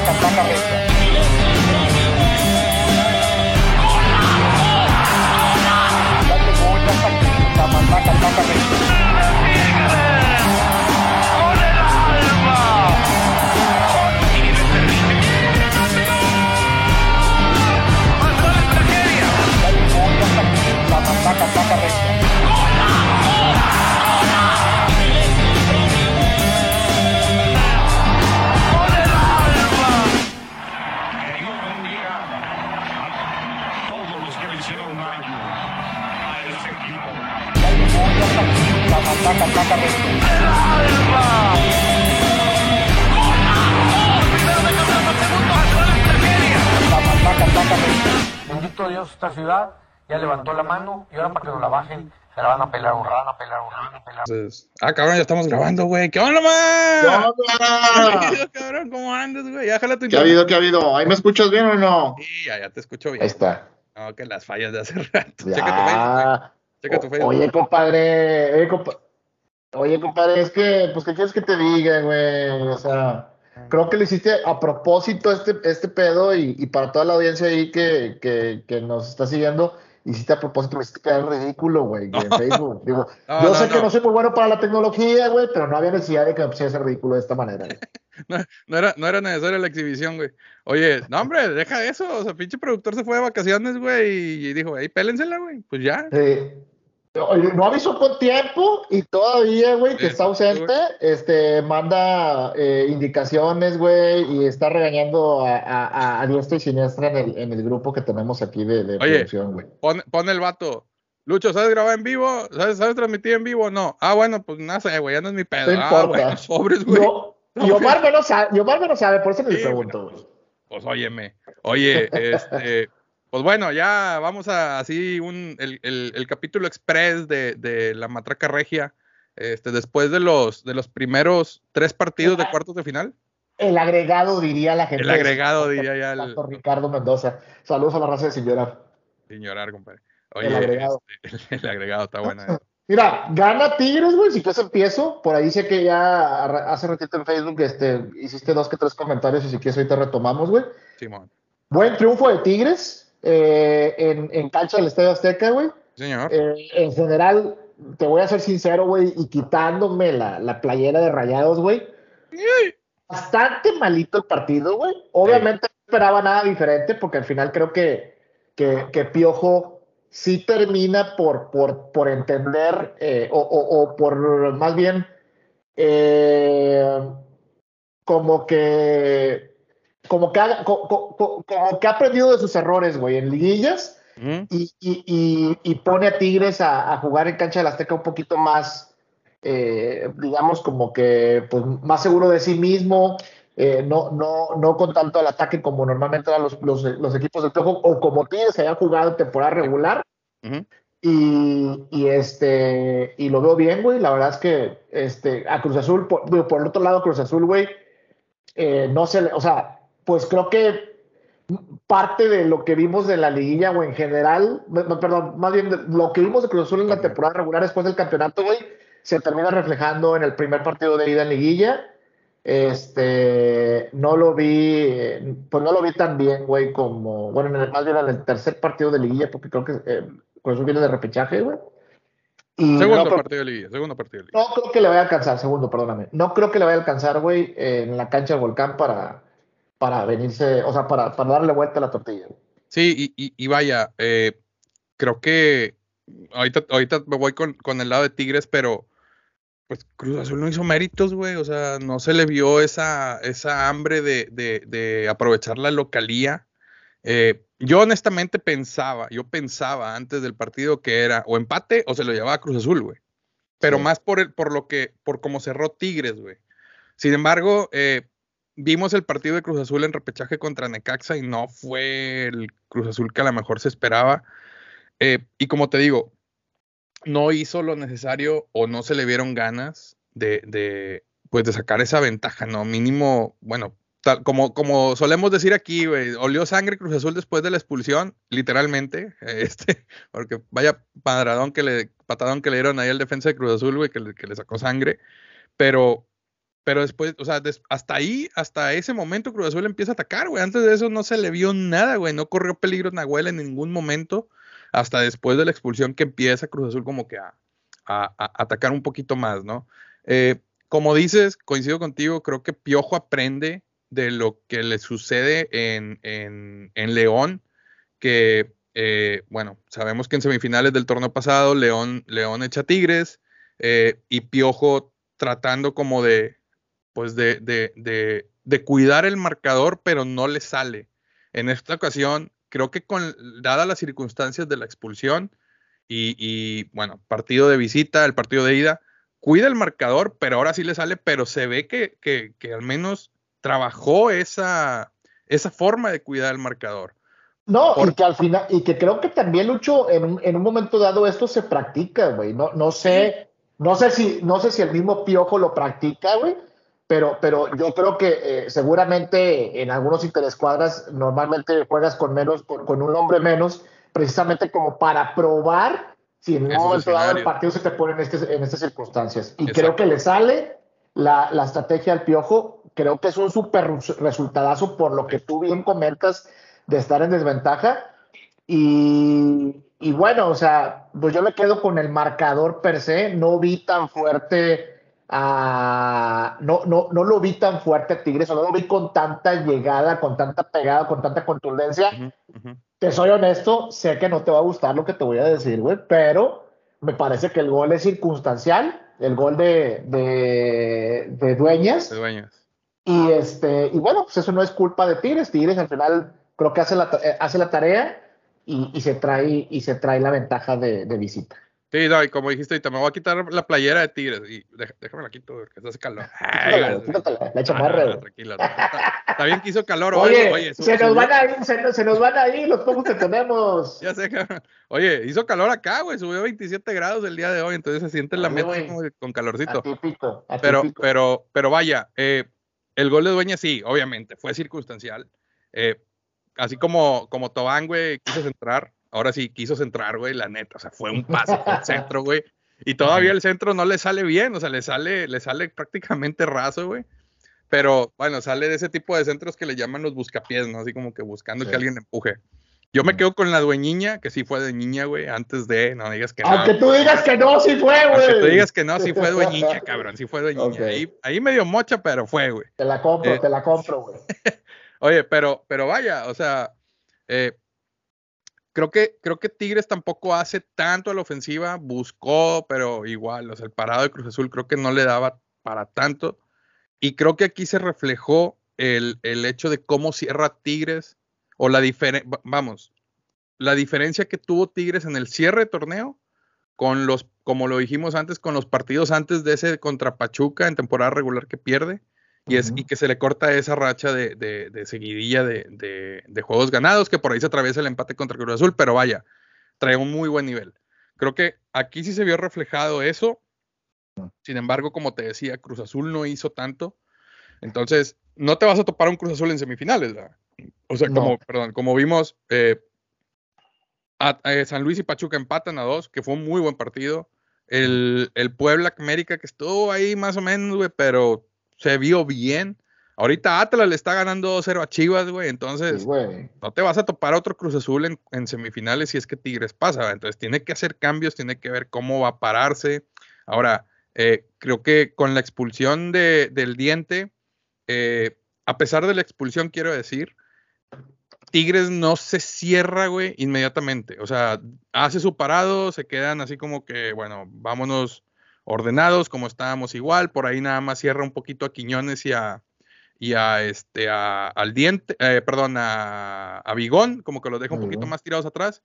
matraca, matraca regia. Dale matraca regia. Bendito Dios, esta ciudad ya levantó la mano y ahora para que nos la bajen, se la van a pelar un rato, van a pelar un rato, van a pelar. Entonces, ah, cabrón, ya estamos grabando, güey. ¿Qué onda, man? ¿Qué onda? ¿Qué pedo, cabrón? ¿Cómo andas, güey? Ya jala tu ¿Qué ha habido? ¿Qué ha habido? ¿Ahí me escuchas bien o no? Sí, ya, ya te escucho bien. Ahí está. No, que las fallas de hace rato. Checa tu Facebook, güey. Ya. Checa tu Facebook. Oye, compadre. Oye, compa- Oye, compadre, es que, pues, ¿qué quieres que te diga, güey? O sea, creo que lo hiciste a propósito este, este pedo y, y para toda la audiencia ahí que, que, que nos está siguiendo, hiciste a propósito, me hiciste quedar ridículo, güey, en Facebook. Digo, No, yo no, sé que no. soy muy bueno para la tecnología, güey, pero no había necesidad de que me pusiera ridículo de esta manera. güey. No era, no era necesaria la exhibición, güey. Oye, no, hombre, deja eso. O sea, pinche productor se fue de vacaciones, güey, y dijo, ahí pélensela, güey. Pues ya. Sí. No avisó con tiempo y todavía, güey, que Sí, está ausente, este, manda eh, indicaciones, güey, y está regañando a, a, a- diestra y siniestra en el, en el grupo que tenemos aquí de, de Oye. producción, güey. Pon, pon el vato. Lucho, ¿sabes grabar en vivo? ¿Sabes, ¿Sabes transmitir en vivo? No. Ah, bueno, pues no sé, güey, ya no es mi pedo. No ah, importa. güey. Yo, y Omar me lo sabe, me sabe, por eso le Sí, pregunto, güey. Pues óyeme. Oye, este, pues bueno, ya vamos a así un el, el, el capítulo express de, de la matraca regia. Este, después de los de los primeros tres partidos de cuartos de final. El agregado, diría la gente. El agregado, diría ya el- Ricardo Mendoza. Saludos a la raza de. Sin llorar, compadre. El Oye, agregado. este, el, agregado está bueno. eh. Mira, gana Tigres, güey, si quieres empiezo. Por ahí sé que ya hace ratito en Facebook este, hiciste dos que tres comentarios y si quieres ahorita retomamos, güey. Simón. Buen triunfo de Tigres eh, en, en cancha del Estadio Azteca, güey. Señor. Eh, en general, te voy a ser sincero, güey, y quitándome la, la playera de rayados, güey. Bastante malito el partido, güey. Obviamente no esperaba nada diferente porque al final creo que, que, que Piojo sí termina por, por, por entender eh, o, o- o por más bien como que como que, ha, co- co- co- como que ha aprendido de sus errores, güey, en liguillas y, y- y- y pone a Tigres a, a jugar en cancha del Azteca un poquito más, eh, digamos, como que pues, más seguro de sí mismo, eh, no, no, no con tanto al ataque como normalmente eran los, los, los equipos del Piojo, o como Tigres habían jugado en temporada regular. Y, y, este, y lo veo bien, güey. La verdad es que este, a Cruz Azul, por, por el otro lado, Cruz Azul, güey, eh, no se le, o sea, pues creo que parte de lo que vimos de la liguilla o en general, perdón, más bien lo que vimos de Cruz Azul en la temporada regular después del campeonato, güey, se termina reflejando en el primer partido de ida en liguilla. Este, no lo vi, pues no lo vi tan bien, güey, como, bueno, en el- más bien en el tercer partido de liguilla, porque creo que eh, Cruz Azul viene de repechaje, güey. Y Segundo no partido de liga. Segundo partido de liga. no creo que le vaya a alcanzar, segundo, perdóname. No creo que le vaya a alcanzar, güey, en la cancha del volcán para, para venirse, o sea, para, para darle vuelta a la tortilla. Sí, y, y- y vaya, eh, creo que ahorita, ahorita me voy con, con el lado de Tigres, pero pues Cruz Azul no hizo méritos, güey. O sea, no se le vio esa, esa hambre de, de- de aprovechar la localía. Eh, yo honestamente pensaba, yo pensaba antes del partido que era o empate o se lo llevaba a Cruz Azul, güey. Pero Sí. más por el, por lo que, por cómo cerró Tigres, güey. Sin embargo, eh, vimos el partido de Cruz Azul en repechaje contra Necaxa y no fue el Cruz Azul que a lo mejor se esperaba. Eh, y como te digo, no hizo lo necesario o no se le vieron ganas de, de, pues de sacar esa ventaja, ¿no? Mínimo, bueno, tal, como, como solemos decir aquí, güey, olió sangre Cruz Azul después de la expulsión, literalmente, este, porque vaya padradón que le, patadón que le dieron ahí al defensa de Cruz Azul, güey, que que le sacó sangre, pero pero después, o sea, hasta ahí, hasta ese momento Cruz Azul empieza a atacar, güey. Antes de eso no se le vio nada, güey. No corrió peligro Nahuel en ningún momento. Hasta después de la expulsión que empieza Cruz Azul como que a, a- a atacar un poquito más, ¿no? Eh, como dices, coincido contigo, creo que Piojo aprende de lo que le sucede en, en- en León, que, eh, bueno, sabemos que en semifinales del torneo pasado León, León echa Tigres eh, y Piojo tratando como de, pues de, de, de, de cuidar el marcador, pero no le sale. En esta ocasión, creo que con, dadas las circunstancias de la expulsión y, y, bueno, partido de visita, el partido de ida, cuida el marcador, pero ahora sí le sale, pero se ve que, que, que al menos trabajó esa, esa forma de cuidar el marcador. No, Por- y que al final, y que creo que también, Lucho, en un, en un momento dado esto se practica, güey. No, no sé, no sé si, no sé si el mismo Piojo lo practica, güey, pero, pero yo creo que eh, seguramente en algunos interescuadras normalmente juegas con menos, con, con un hombre menos, precisamente como para probar si en un momento dado el partido se te pone en, este- en estas circunstancias. Y Exacto. creo que le sale la, la estrategia al Piojo, creo que es un súper res- resultadazo por lo que tú bien comentas de estar en desventaja. Y, y bueno, o sea, pues yo me quedo con el marcador per se, no vi tan fuerte a, no, no, no lo vi tan fuerte a Tigres, o no lo vi con tanta llegada, con tanta pegada, con tanta contundencia. Te soy honesto, sé que no te va a gustar lo que te voy a decir, güey, pero me parece que el gol es circunstancial, el gol de, de, de Dueñas. De dueños. Y este, y bueno, pues eso no es culpa de Tigres. Tigres al final creo que hace la, eh, hace la tarea y, y se trae, y se trae la ventaja de, de visita. Sí, no, y como dijiste, ahorita me voy a quitar la playera de Tigres. Y déjame la quito, porque hace calor. Ay, Quítatela, güey. quítatela, la Ah, chamarra, no, güey. tranquilo. no, Está, está bien que hizo calor hoy. Oye, Oye, su- se nos van a ir, se nos, se nos van a ir los pocos que tenemos. Ya sé, cabrón. Oye, hizo calor acá, güey. Subió 27 grados el día de hoy, entonces se siente la Ay, que con calorcito. Atípico, Pero, pero, pero vaya, eh, el gol de Dueña sí, obviamente, fue circunstancial. Eh, así como, como Tobán, güey, quiso centrar, ahora sí quiso centrar, güey, la neta. O sea, fue un pase al centro, güey. Y todavía el centro no le sale bien, o sea, le sale, le sale prácticamente raso, güey. Pero bueno, sale de ese tipo de centros que le llaman los buscapiés, ¿no? Así como que buscando Sí. que alguien empuje. Yo me quedo con la dueñiña, que sí fue de niña, güey, antes de, no digas que no. Aunque tú digas que no, sí fue, Aunque güey. tú digas que no, sí fue dueñiña, cabrón, sí fue dueñiña. Ahí, ahí medio mocha, pero fue, güey. Te la compro, Eh, te la compro, güey. Oye, pero, pero vaya, o sea, eh, creo que, creo que Tigres tampoco hace tanto a la ofensiva, buscó, pero igual, o sea, el parado de Cruz Azul creo que no le daba para tanto. Y creo que aquí se reflejó el, el hecho de cómo cierra Tigres, o la diferencia, vamos, la diferencia que tuvo Tigres en el cierre de torneo con los, como lo dijimos antes, con los partidos antes de ese contra Pachuca en temporada regular que pierde y, es, y que se le corta esa racha de, de- de seguidilla de, de- juegos ganados, que por ahí se atraviesa el empate contra Cruz Azul, pero vaya, trae un muy buen nivel. Creo que aquí sí se vio reflejado eso. Sin embargo, como te decía, Cruz Azul no hizo tanto. Entonces, no te vas a topar un Cruz Azul en semifinales, ¿verdad? O sea, No. como, perdón, como vimos, eh, a- eh, San Luis y Pachuca empatan a dos, que fue un muy buen partido. El, el Puebla América, que estuvo ahí más o menos, güey, pero se vio bien. Ahorita Atlas le está ganando 2-0 a Chivas, güey. Entonces, Sí, güey. no te vas a topar a otro Cruz Azul en, en semifinales si es que Tigres pasa. Entonces, tiene que hacer cambios, tiene que ver cómo va a pararse. Ahora, eh, creo que con la expulsión de- del diente, eh, a pesar de la expulsión, quiero decir, Tigres no se cierra, güey, inmediatamente. O sea, hace su parado, se quedan así como que, bueno, vámonos ordenados, como estábamos igual. Por ahí nada más cierra un poquito a Quiñones y a, y a este, a- al diente, eh, perdón, a, a Bigón, como que los deja un poquito más tirados atrás.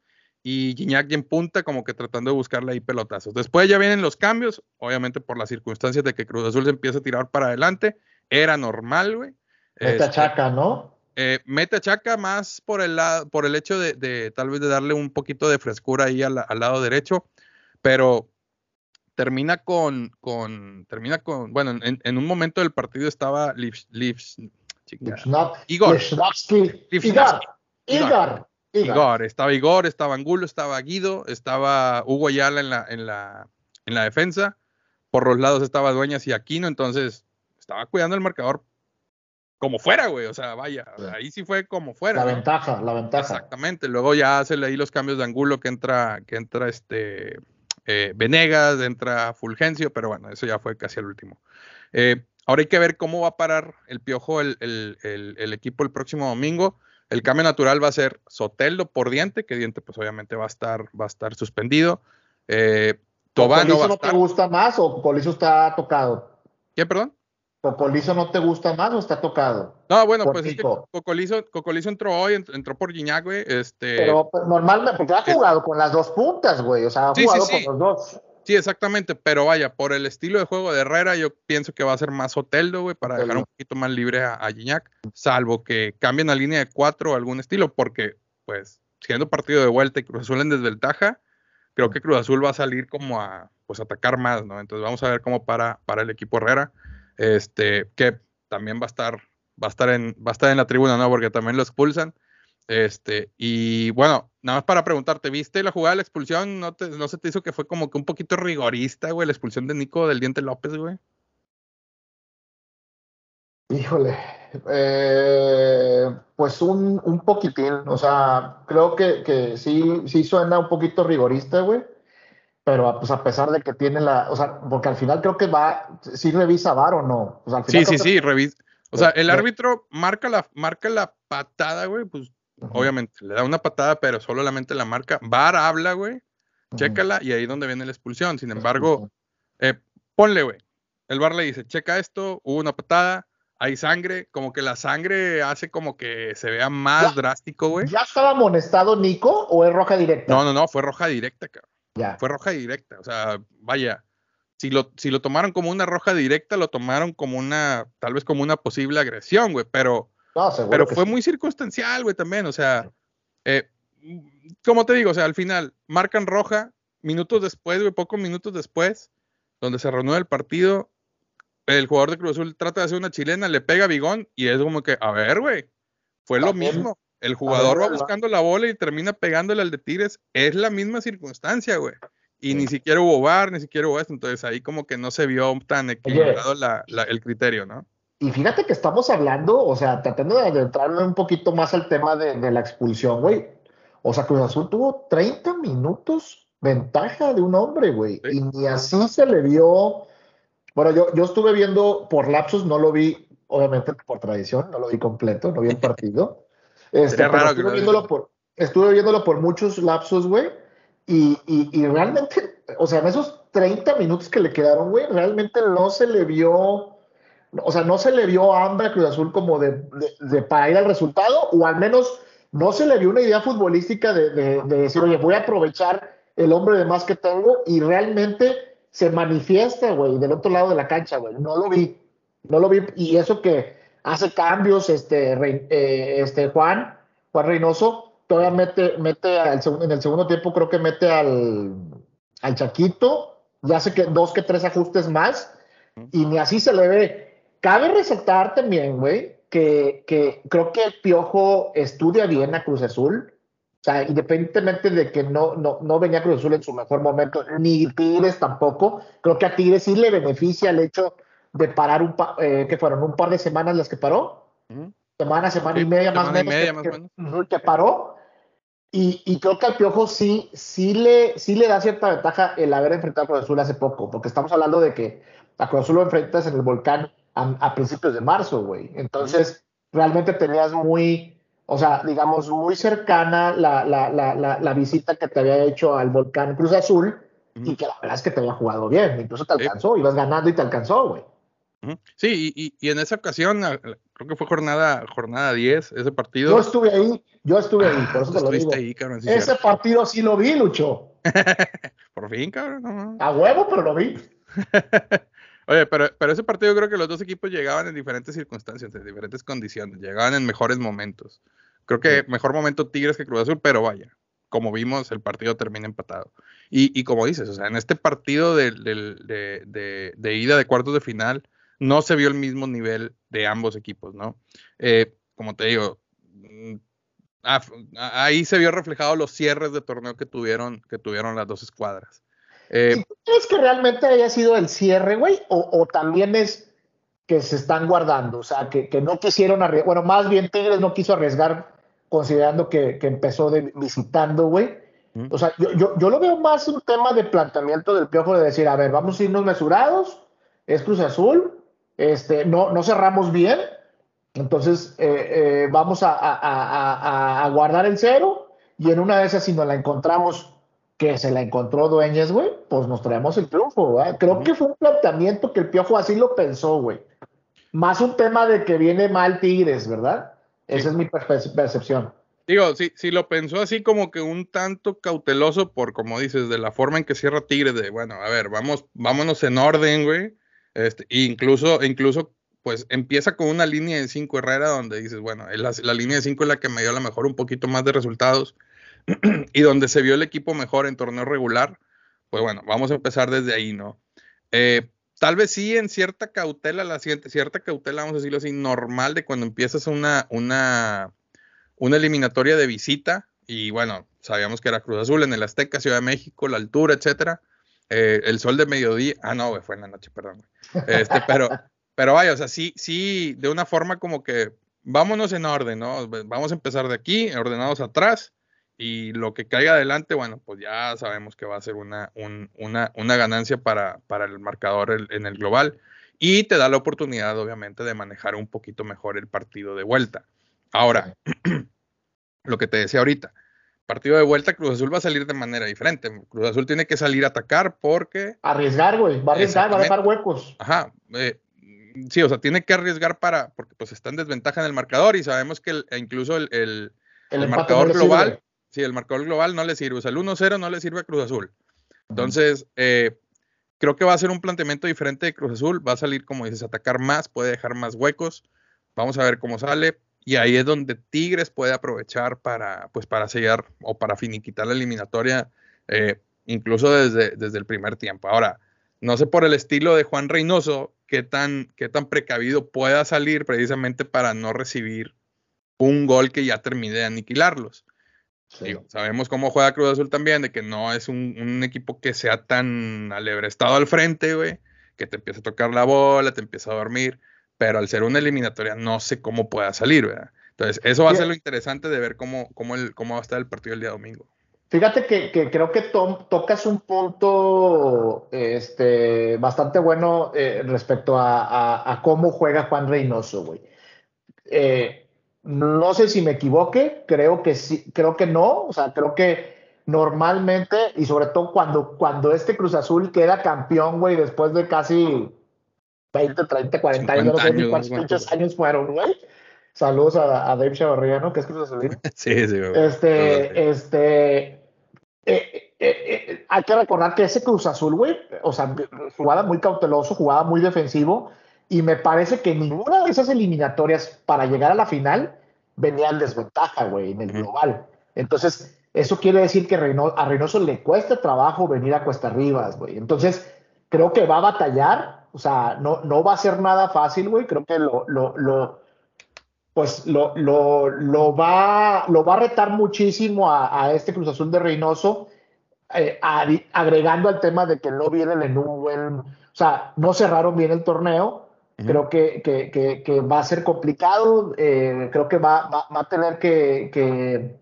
Y Gignac ya en punta, como que tratando de buscarle ahí pelotazos. Después ya vienen los cambios, obviamente por las circunstancias de que Cruz Azul se empieza a tirar para adelante. Era normal, güey. Mete a Este, Chaca, ¿no? eh, mete a Chaca más por el, lado, por el hecho de, de tal vez de darle un poquito de frescura ahí al, al lado derecho, pero termina con, con termina con, bueno, en, en un momento del partido estaba Liv- Liv- chinga, Lipsnov- Igor. Igor. Igor. Igor. Igor, estaba Igor, estaba Angulo, estaba Guido, estaba Hugo Ayala en la, en la, en la defensa, por los lados estaba Dueñas y Aquino, entonces estaba cuidando el marcador como fuera, güey. O sea, vaya, ahí sí fue como fuera. La ventaja, la ventaja. Exactamente. Luego ya hace ahí los cambios de ángulo que entra, que entra este eh, Venegas, entra Fulgencio, pero bueno, eso ya fue casi el último. Eh, ahora hay que ver cómo va a parar el piojo el, el, el, el, equipo el próximo domingo. El cambio natural va a ser Soteldo por Diente, que Diente pues obviamente va a estar, va a estar suspendido. Eh, Tobano va a no te gusta más o Colizo está tocado? ¿Qué, perdón? ¿Cocolizo no te gusta más o está tocado? No, bueno, pues es que Cocolizo, Cocolizo entró hoy, entró por Guiñac, güey. Este... Pero pues, normalmente, porque ha jugado con las dos puntas, güey. O sea, ha sí, jugado sí, sí. con los dos. Sí, exactamente, pero vaya, por el estilo de juego de Herrera, yo pienso que va a ser más Oteldo, güey, para dejar un poquito más libre a, a Gignac, salvo que cambien a línea de cuatro o algún estilo, porque, pues, siendo partido de vuelta y Cruz Azul en desventaja, creo que Cruz Azul va a salir como a, pues, atacar más, ¿no? Entonces vamos a ver cómo para, para el equipo Herrera, este, que también va a estar, va a estar en, va a estar en la tribuna, ¿no? Porque también lo expulsan. Este, y bueno, nada más para preguntarte, ¿viste la jugada de la expulsión? ¿No, te, ¿No se te hizo que fue como que un poquito rigorista, güey, la expulsión de Nico del Diente López, güey? Híjole, eh, pues un, un, poquitín, o sea, creo que, que sí, sí suena un poquito rigorista, güey, pero pues a pesar de que tiene la, o sea, porque al final creo que va, sí revisa VAR o no. O sea, al final sí, sí, que, sí, revisa. O sea, el árbitro marca la, marca la patada, güey, pues Uh -huh. Obviamente, le da una patada, pero solamente la marca. VAR habla, güey, uh -huh. chécala y ahí es donde viene la expulsión. Sin embargo, eh, ponle, güey. El VAR le dice, checa esto, hubo una patada, hay sangre, como que la sangre hace como que se vea más ¿Ya, drástico, güey. ¿Ya estaba amonestado Nico o es roja directa? No, no, no, fue roja directa, cabrón. Ya. Fue roja directa, o sea, vaya. Si lo, si lo tomaron como una roja directa, lo tomaron como una, tal vez como una posible agresión, güey, pero no, pero fue sí. muy circunstancial, güey, también. O sea, eh, como te digo, o sea, al final marcan roja, minutos después, güey, pocos minutos después, donde se reanuda el partido, el jugador de Cruz Azul trata de hacer una chilena, le pega a Bigón y es como que, a ver, güey, fue lo mismo. El jugador ver, va buscando la bola y termina pegándole al de Tigres. Es la misma circunstancia, güey. Y sí. ni siquiera hubo VAR, ni siquiera hubo esto. Entonces ahí como que no se vio tan equilibrado la, la, el criterio, ¿no? Y fíjate que estamos hablando, o sea, tratando de adentrarme un poquito más al tema de, de la expulsión, güey. O sea, Cruz Azul tuvo 30 minutos ventaja de un hombre, güey. Sí. Y ni así se le vio. Bueno, yo, yo estuve viendo por lapsos, no lo vi, obviamente por tradición, no lo vi completo, no vi el partido. Este, raro estuve, viéndolo por, estuve viéndolo por muchos lapsos, güey. Y, y, y realmente, o sea, en esos 30 minutos que le quedaron, güey, realmente no se le vio o sea, no se le vio hambre a Cruz Azul como de, de, de, para ir al resultado, o al menos no se le vio una idea futbolística de, de, decir, oye, voy a aprovechar el hombre de más que tengo, y realmente se manifiesta, güey, del otro lado de la cancha, güey. No lo vi, no lo vi, y eso que hace cambios, este, Re, eh, este Juan, Juan Reynoso, todavía mete, mete al, en el segundo tiempo, creo que mete al, al Chaquito, ya hace que dos que tres ajustes más, y ni así se le ve. Cabe resaltar también, güey, que, que, creo que el Piojo estudia bien a Cruz Azul. O sea, independientemente de que no, no, no venía Cruz Azul en su mejor momento, ni Tigres tampoco, creo que a Tigres sí le beneficia el hecho de parar un par, eh, que fueron un par de semanas las que paró. Semana, semana sí, y media, más, menos, media que, más que, menos. que, paró. Y, y, creo que al Piojo sí, sí, le, sí le da cierta ventaja el haber enfrentado a Cruz Azul hace poco, porque estamos hablando de que a Cruz Azul lo enfrentas en el volcán a, a principios de marzo, güey. Entonces, realmente tenías muy, o sea, digamos, muy cercana la, la, la, la, visita que te había hecho al volcán Cruz Azul y que la verdad es que te había jugado bien. Incluso te alcanzó, sí. ibas ganando y te alcanzó, güey. Sí, y, y, en esa ocasión, creo que fue jornada, jornada 10, ese partido. Yo estuve ahí, yo estuve ahí, por eso te lo digo. Ahí, cabrón, sí ese cierto. partido sí lo vi, Lucho. por fin, cabrón. No. A huevo, pero lo vi. Oye, pero, pero ese partido creo que los dos equipos llegaban en diferentes circunstancias, en diferentes condiciones, llegaban en mejores momentos. Creo que sí. mejor momento Tigres que Cruz Azul, pero vaya, como vimos, el partido termina empatado. Y, y como dices, o sea, en este partido de, de, de, de, de ida de cuartos de final, no se vio el mismo nivel de ambos equipos, ¿no? Eh, como te digo, mm, ahí se vio reflejado los cierres de torneo que tuvieron, que tuvieron las dos escuadras. Eh, ¿Crees que realmente haya sido el cierre, güey? O, o, también es que se están guardando, o sea, que, que no quisieron arriesgar, bueno, más bien Tigres no quiso arriesgar considerando que, que empezó de, visitando, güey. O sea, yo, yo, yo, lo veo más un tema de planteamiento del piojo de decir, a ver, vamos a irnos mesurados, es Cruz Azul, este, no, no cerramos bien, entonces eh, eh, vamos a, a, a, a, guardar el cero y en una de esas si nos la encontramos que se la encontró Dueñez, güey, pues nos traemos el triunfo. Creo que fue un planteamiento que el Piojo así lo pensó, güey. Más un tema de que viene mal Tigres, ¿verdad? Esa es mi percepción. Digo, sí, sí lo pensó así como que un tanto cauteloso por, como dices, de la forma en que cierra Tigres, de, bueno, a ver, vamos, vámonos en orden, güey. Este, incluso, incluso, pues empieza con una línea de cinco Herrera donde dices, bueno, la, la línea de cinco es la que me dio a lo mejor un poquito más de resultados y donde se vio el equipo mejor en torneo regular, pues bueno, vamos a empezar desde ahí, ¿no? Eh, tal vez sí en cierta cautela, la siguiente, cierta cautela, vamos a decirlo así, normal de cuando empiezas una, una, una eliminatoria de visita, y bueno, sabíamos que era Cruz Azul en el Azteca, Ciudad de México, la altura, etcétera. Eh, el sol de mediodía, ah, no, fue en la noche, perdón. Este, pero, pero vaya, o sea, sí, sí, de una forma como que vámonos en orden, ¿no? Vamos a empezar de aquí, ordenados atrás, y lo que caiga adelante, bueno, pues ya sabemos que va a ser una, una, una ganancia para, para, el marcador en el global y te da la oportunidad, obviamente, de manejar un poquito mejor el partido de vuelta. Ahora, lo que te decía ahorita, partido de vuelta, Cruz Azul va a salir de manera diferente. Cruz Azul tiene que salir a atacar porque... Arriesgar, güey, va a arriesgar, va a dejar huecos. Ajá, eh, sí, o sea, tiene que arriesgar para, porque pues está en desventaja en el marcador y sabemos que el, incluso el, el, el marcador global Sí, el marcador global no le sirve. O sea, el 1-0 no le sirve a Cruz Azul. Entonces, eh, creo que va a ser un planteamiento diferente de Cruz Azul. Va a salir, como dices, a atacar más, puede dejar más huecos. Vamos a ver cómo sale. Y ahí es donde Tigres puede aprovechar para, pues, para sellar o para finiquitar la eliminatoria, eh, incluso desde, desde el primer tiempo. Ahora, no sé por el estilo de Juan Reynoso qué tan, qué tan precavido pueda salir precisamente para no recibir un gol que ya termine de aniquilarlos. Sabemos cómo juega Cruz Azul también, de que no es un, equipo que sea tan alebrestado al frente, güey, que te empieza a tocar la bola, te empieza a dormir, pero al ser una eliminatoria no sé cómo pueda salir, ¿verdad? Entonces, eso va a ser lo interesante de ver cómo, cómo, el, cómo va a estar el partido el día domingo. Fíjate que, creo que tocas un punto este, bastante bueno eh, respecto a, a, cómo juega Juan Reynoso, güey. Eh, no sé si me equivoque, creo que sí, creo que no, o sea, creo que normalmente, y sobre todo cuando, cuando este Cruz Azul queda campeón, güey, después de casi 20, 30, 40 años, no sé ni cuántos años fueron, güey. Saludos a, a Dave Chavarría, ¿no? Que es Cruz Azul. Sí, sí, güey. Este, este, eh, eh, eh, hay que recordar que ese Cruz Azul, güey, o sea, jugaba muy cauteloso, jugaba muy defensivo, y me parece que ninguna de esas eliminatorias para llegar a la final venía en desventaja, güey, en el global. Entonces, eso quiere decir que a Reynoso le cuesta trabajo venir a Cuesta Arriba, güey. Entonces, creo que va a batallar, o sea, no, no va a ser nada fácil, güey. Creo que lo, lo, lo pues lo, lo, lo, va, lo va a retar muchísimo a, este Cruz Azul de Reynoso, eh, agregando al tema de que no vienen en un buen, o sea, no cerraron bien el torneo Creo que, que, que, va a ser complicado, eh, creo que va, va, a tener que,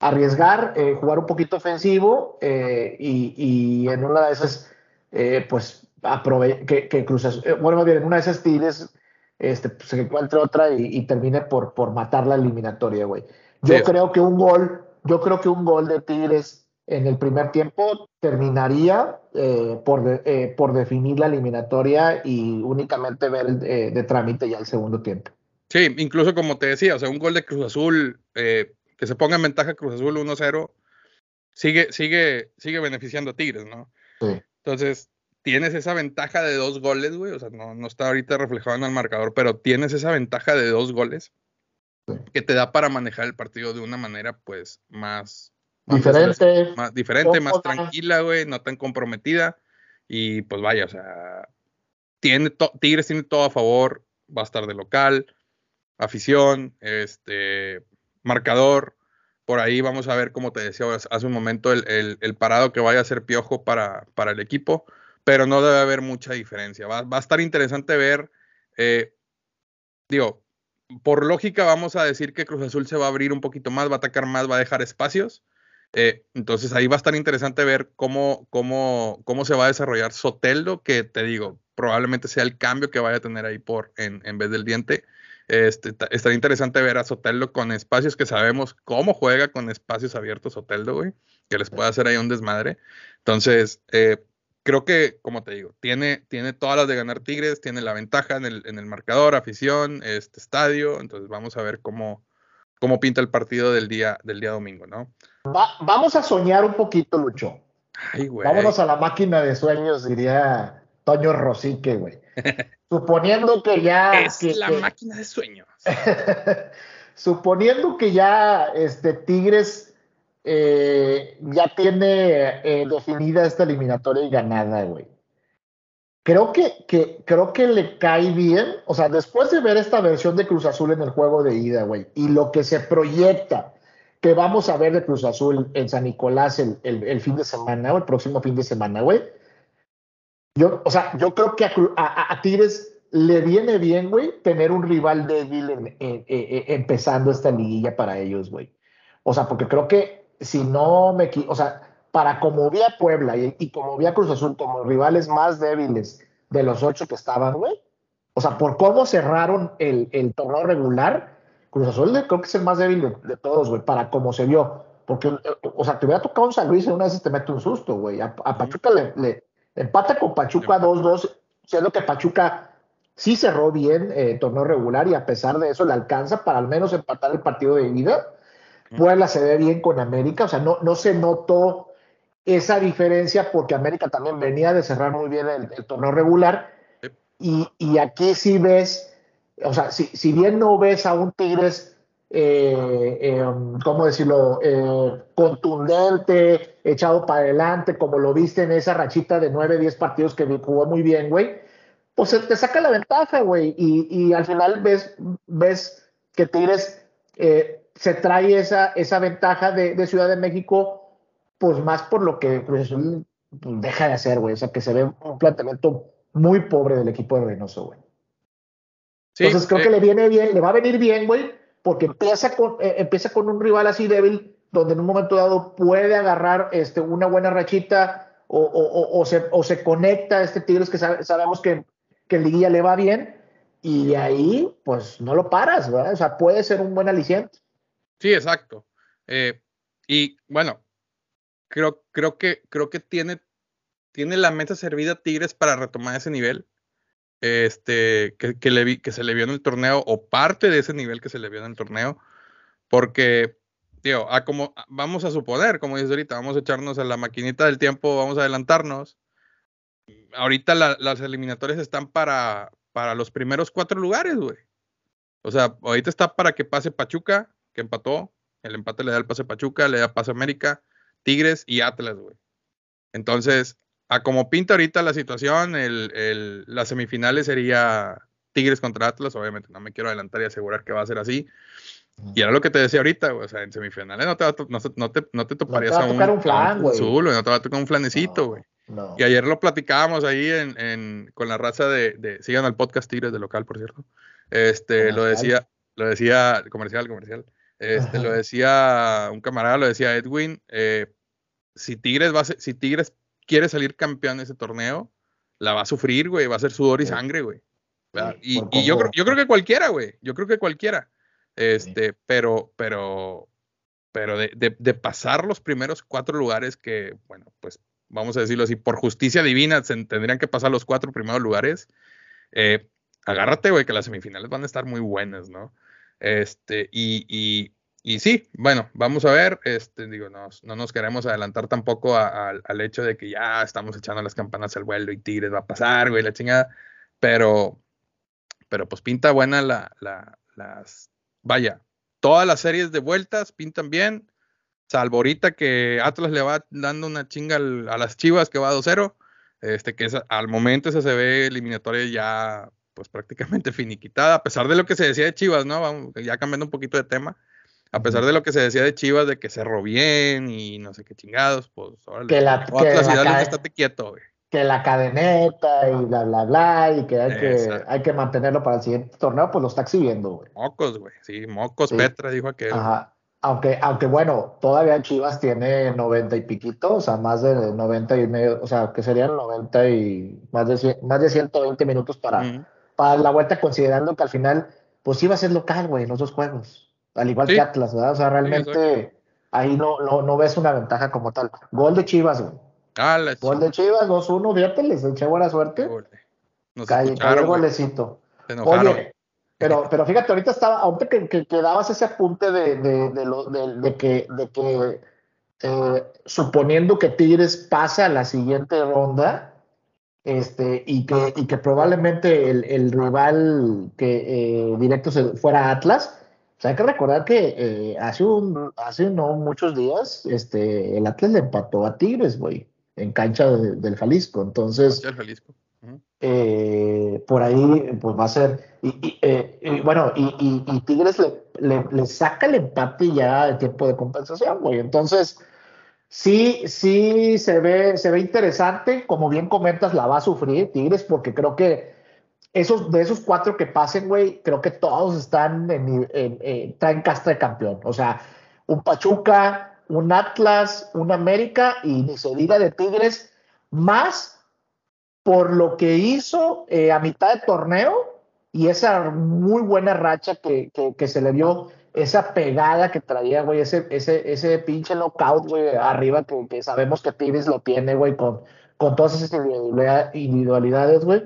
arriesgar, eh, jugar un poquito ofensivo y, y, en una de esas, pues, que, que cruzas, bueno, bien, en una de esas tires este, pues, se encuentre otra y, termine por, por matar la eliminatoria, güey. Yo creo que un gol, yo creo que un gol de Tigres en el primer tiempo terminaría eh, por, eh, por definir la eliminatoria y únicamente ver eh, de trámite ya el segundo tiempo. Sí, incluso como te decía, o sea, un gol de Cruz Azul, que se ponga en ventaja Cruz Azul 1-0, sigue, sigue, sigue beneficiando a Tigres, ¿no? Sí. Entonces, tienes esa ventaja de dos goles, güey, o sea, no, no está ahorita reflejado en el marcador, pero tienes esa ventaja de dos goles que te da para manejar el partido de una manera, pues, más, Diferente. Más, diferente, más tranquila, güey, no tan comprometida. Y pues vaya, o sea, tiene Tigres tiene todo a favor, va a estar de local, afición, este, marcador. Por ahí vamos a ver, como te decía hace un momento, el, el, parado que vaya a ser Piojo para, para, el equipo, pero no debe haber mucha diferencia. Va, va a estar interesante ver Eh, digo, por lógica vamos a decir que Cruz Azul se va a abrir un poquito más, va a atacar más, va a dejar espacios. Eh, entonces ahí va a estar interesante ver cómo, cómo, cómo se va a desarrollar Soteldo, que te digo, probablemente sea el cambio que vaya a tener ahí por en, en vez del diente. Este, estaría interesante ver a Soteldo con espacios que sabemos cómo juega con espacios abiertos Soteldo, güey, que les puede hacer ahí un desmadre. Entonces, eh, creo que, como te digo, tiene, tiene todas las de ganar Tigres, tiene la ventaja en el, en el marcador, afición, este estadio. Entonces, vamos a ver cómo, cómo pinta el partido del día, del día domingo, ¿no? vamos a soñar un poquito, Lucho. Ay, güey. Vámonos a la máquina de sueños, diría Toño Rosique, güey. Suponiendo que ya. Es que, la que- máquina de sueños. Suponiendo que ya este, Tigres eh, ya tiene eh, definida esta eliminatoria y ganada, güey. Creo que, creo que le cae bien, o sea, después de ver esta versión de Cruz Azul en el juego de ida, güey, y lo que se proyecta que vamos a ver de Cruz Azul en San Nicolás el, fin de semana, o el próximo fin de semana, güey. Yo, o sea, yo creo que a, a- Tigres le viene bien, güey, tener un rival débil empezando esta liguilla para ellos, güey. O sea, porque creo que si no me equivoco, o sea, para como vi a Puebla y, y como vi a Cruz Azul como rivales más débiles de los ocho que estaban, güey. O sea, por cómo cerraron el, el torneo regular, Cruz Azul creo que es el más débil de, de todos, güey, para como se vio. Porque, eh, o sea, te hubiera tocado un San Luis y una vez te mete un susto, güey. A, a Pachuca le, le- empata con Pachuca 2-2, siendo que Pachuca sí cerró bien eh, el torneo regular y a pesar de eso le alcanza para al menos empatar el partido de ida. Puebla se ve bien con América, o sea, no, no se notó esa diferencia porque América también venía de cerrar muy bien el, el torneo regular. Y, y aquí sí ves, o sea, si, si bien no ves a un Tigres, eh, eh, ¿cómo decirlo?, eh, contundente, echado para adelante, como lo viste en esa rachita de 9, 10 partidos que jugó muy bien, güey, pues te saca la ventaja, güey, y, y al final ves, ves que Tigres eh, se trae esa, esa ventaja de, de Ciudad de México, pues más por lo que Cruz Azul pues, deja de hacer, güey, o sea, que se ve un planteamiento muy pobre del equipo de Reynoso, güey. Sí, Entonces creo eh, que le viene bien, le va a venir bien, güey, porque empieza con, eh, empieza con un rival así débil, donde en un momento dado puede agarrar este, una buena rachita o, o- se, o se conecta a este Tigres que sabe- sabemos que, que en liguilla le va bien, y ahí, pues no lo paras, ¿verdad? O sea, puede ser un buen aliciente. Sí, exacto. Eh, y bueno, creo, creo que, creo que tiene, tiene la mesa servida Tigres para retomar ese nivel. Este, que, le vi- que se le vio en el torneo, o parte de ese nivel que se le vio en el torneo. Porque, digo, a como, vamos a suponer, como dices ahorita, vamos a echarnos a la maquinita del tiempo, vamos a adelantarnos. Ahorita la- las eliminatorias están para, para los primeros cuatro lugares, güey. O sea, ahorita está para que pase Pachuca, que empató. El empate le da el pase a Pachuca, le da pase a América, Tigres y Atlas, güey. Entonces, a como pinta ahorita la situación, el, el- las semifinales sería Tigres contra Atlas. Obviamente, no me quiero adelantar y asegurar que va a ser así. Y era lo que te decía ahorita, güey. O sea, en semifinales no te, va a no, no te, no te toparías va a a un, tocar un flan, a güey. Azul, güey, No te va a tocar un flanecito, güey. No. Y ayer lo platicábamos ahí en, en- con la raza de, de- sigan al podcast Tigres de local, por cierto. Este, lo decía, lo decía, comercial, comercial. Este, lo decía un camarada, lo decía Edwin, eh, si Tigres va a ser- si Tigres quiere salir campeón de ese torneo, la va a sufrir, güey, va a ser sudor y Sí. sangre, güey. Y, yo, creo, yo creo que cualquiera, güey, yo creo que cualquiera. Este, pero, pero, pero de, de- de pasar los primeros cuatro lugares que, bueno, pues vamos a decirlo así, por justicia divina se- tendrían que pasar los cuatro primeros lugares. eh, agárrate, güey, que las semifinales van a estar muy buenas, ¿no? Este, y, sí, bueno, vamos a ver, este, digo, nos- no nos queremos adelantar tampoco a- al hecho de que ya estamos echando las campanas al vuelo y Tigres va a pasar, güey, la chingada, pero, pero pues pinta buena la, la- las, vaya, todas las series de vueltas pintan bien, salvo ahorita que Atlas le va dando una chinga a las Chivas que va 2-0, este, que al momento esa se ve eliminatoria ya pues prácticamente finiquitada, a pesar de lo que se decía de Chivas, ¿no? Vamos, ya cambiando un poquito de tema, a pesar de lo que se decía de Chivas, de que cerró bien y no sé qué chingados, pues órale. Que la- que la Hidalgo, cae- estate quieto, güey. que la cadeneta y bla, bla, bla, y que hay, que hay que mantenerlo para el siguiente torneo, pues lo está exhibiendo, güey. Mocos, güey. Sí, mocos, Sí. Petra, dijo aquel. Ajá. Aunque, aunque bueno, todavía Chivas tiene 90 y piquito, o sea, más de 90 y medio, o sea, que serían 90 y más de, más de 120 minutos para. Para la vuelta, considerando que al final, pues iba a ser local, güey, los dos juegos, al igual Sí. que Atlas, ¿verdad? O sea, realmente ahí no, no, no ves una ventaja como tal. Gol de Chivas, güey. Ah, Gol de Chivas, 2-1, fíjate, les eché buena suerte. Nos Cayó, el golecito. Oye, pero, pero fíjate, ahorita estaba, ahorita que, que, que dabas ese apunte de, de, de, lo- de- de que, de que eh, suponiendo que Tigres pasa a la siguiente ronda, este, y que, y que probablemente el, el rival que eh, directo se- fuera Atlas, o sea, hay que recordar que eh, hace un, hace no muchos días, este, el Atlas le empató a Tigres, güey, en cancha de- del Jalisco. Entonces, el Jalisco. Eh, por ahí pues va a ser y, y, eh, y, bueno y, y- y Tigres le, le- le saca el empate ya de tiempo de compensación güey entonces sí sí se ve se ve interesante. Como bien comentas la va a sufrir Tigres porque creo que esos de esos cuatro que pasen güey creo que todos están en, en- en- traen casta de campeón. O sea un Pachuca un Atlas un América y ni se diga de Tigres más por lo que hizo eh, a mitad de torneo y esa muy buena racha que, que, que se le vio, esa pegada que traía, güey, ese, ese, ese pinche knockout, güey, arriba que, que sabemos que Tigres lo tiene, güey, con, con todas esas individualidad- individualidades, güey.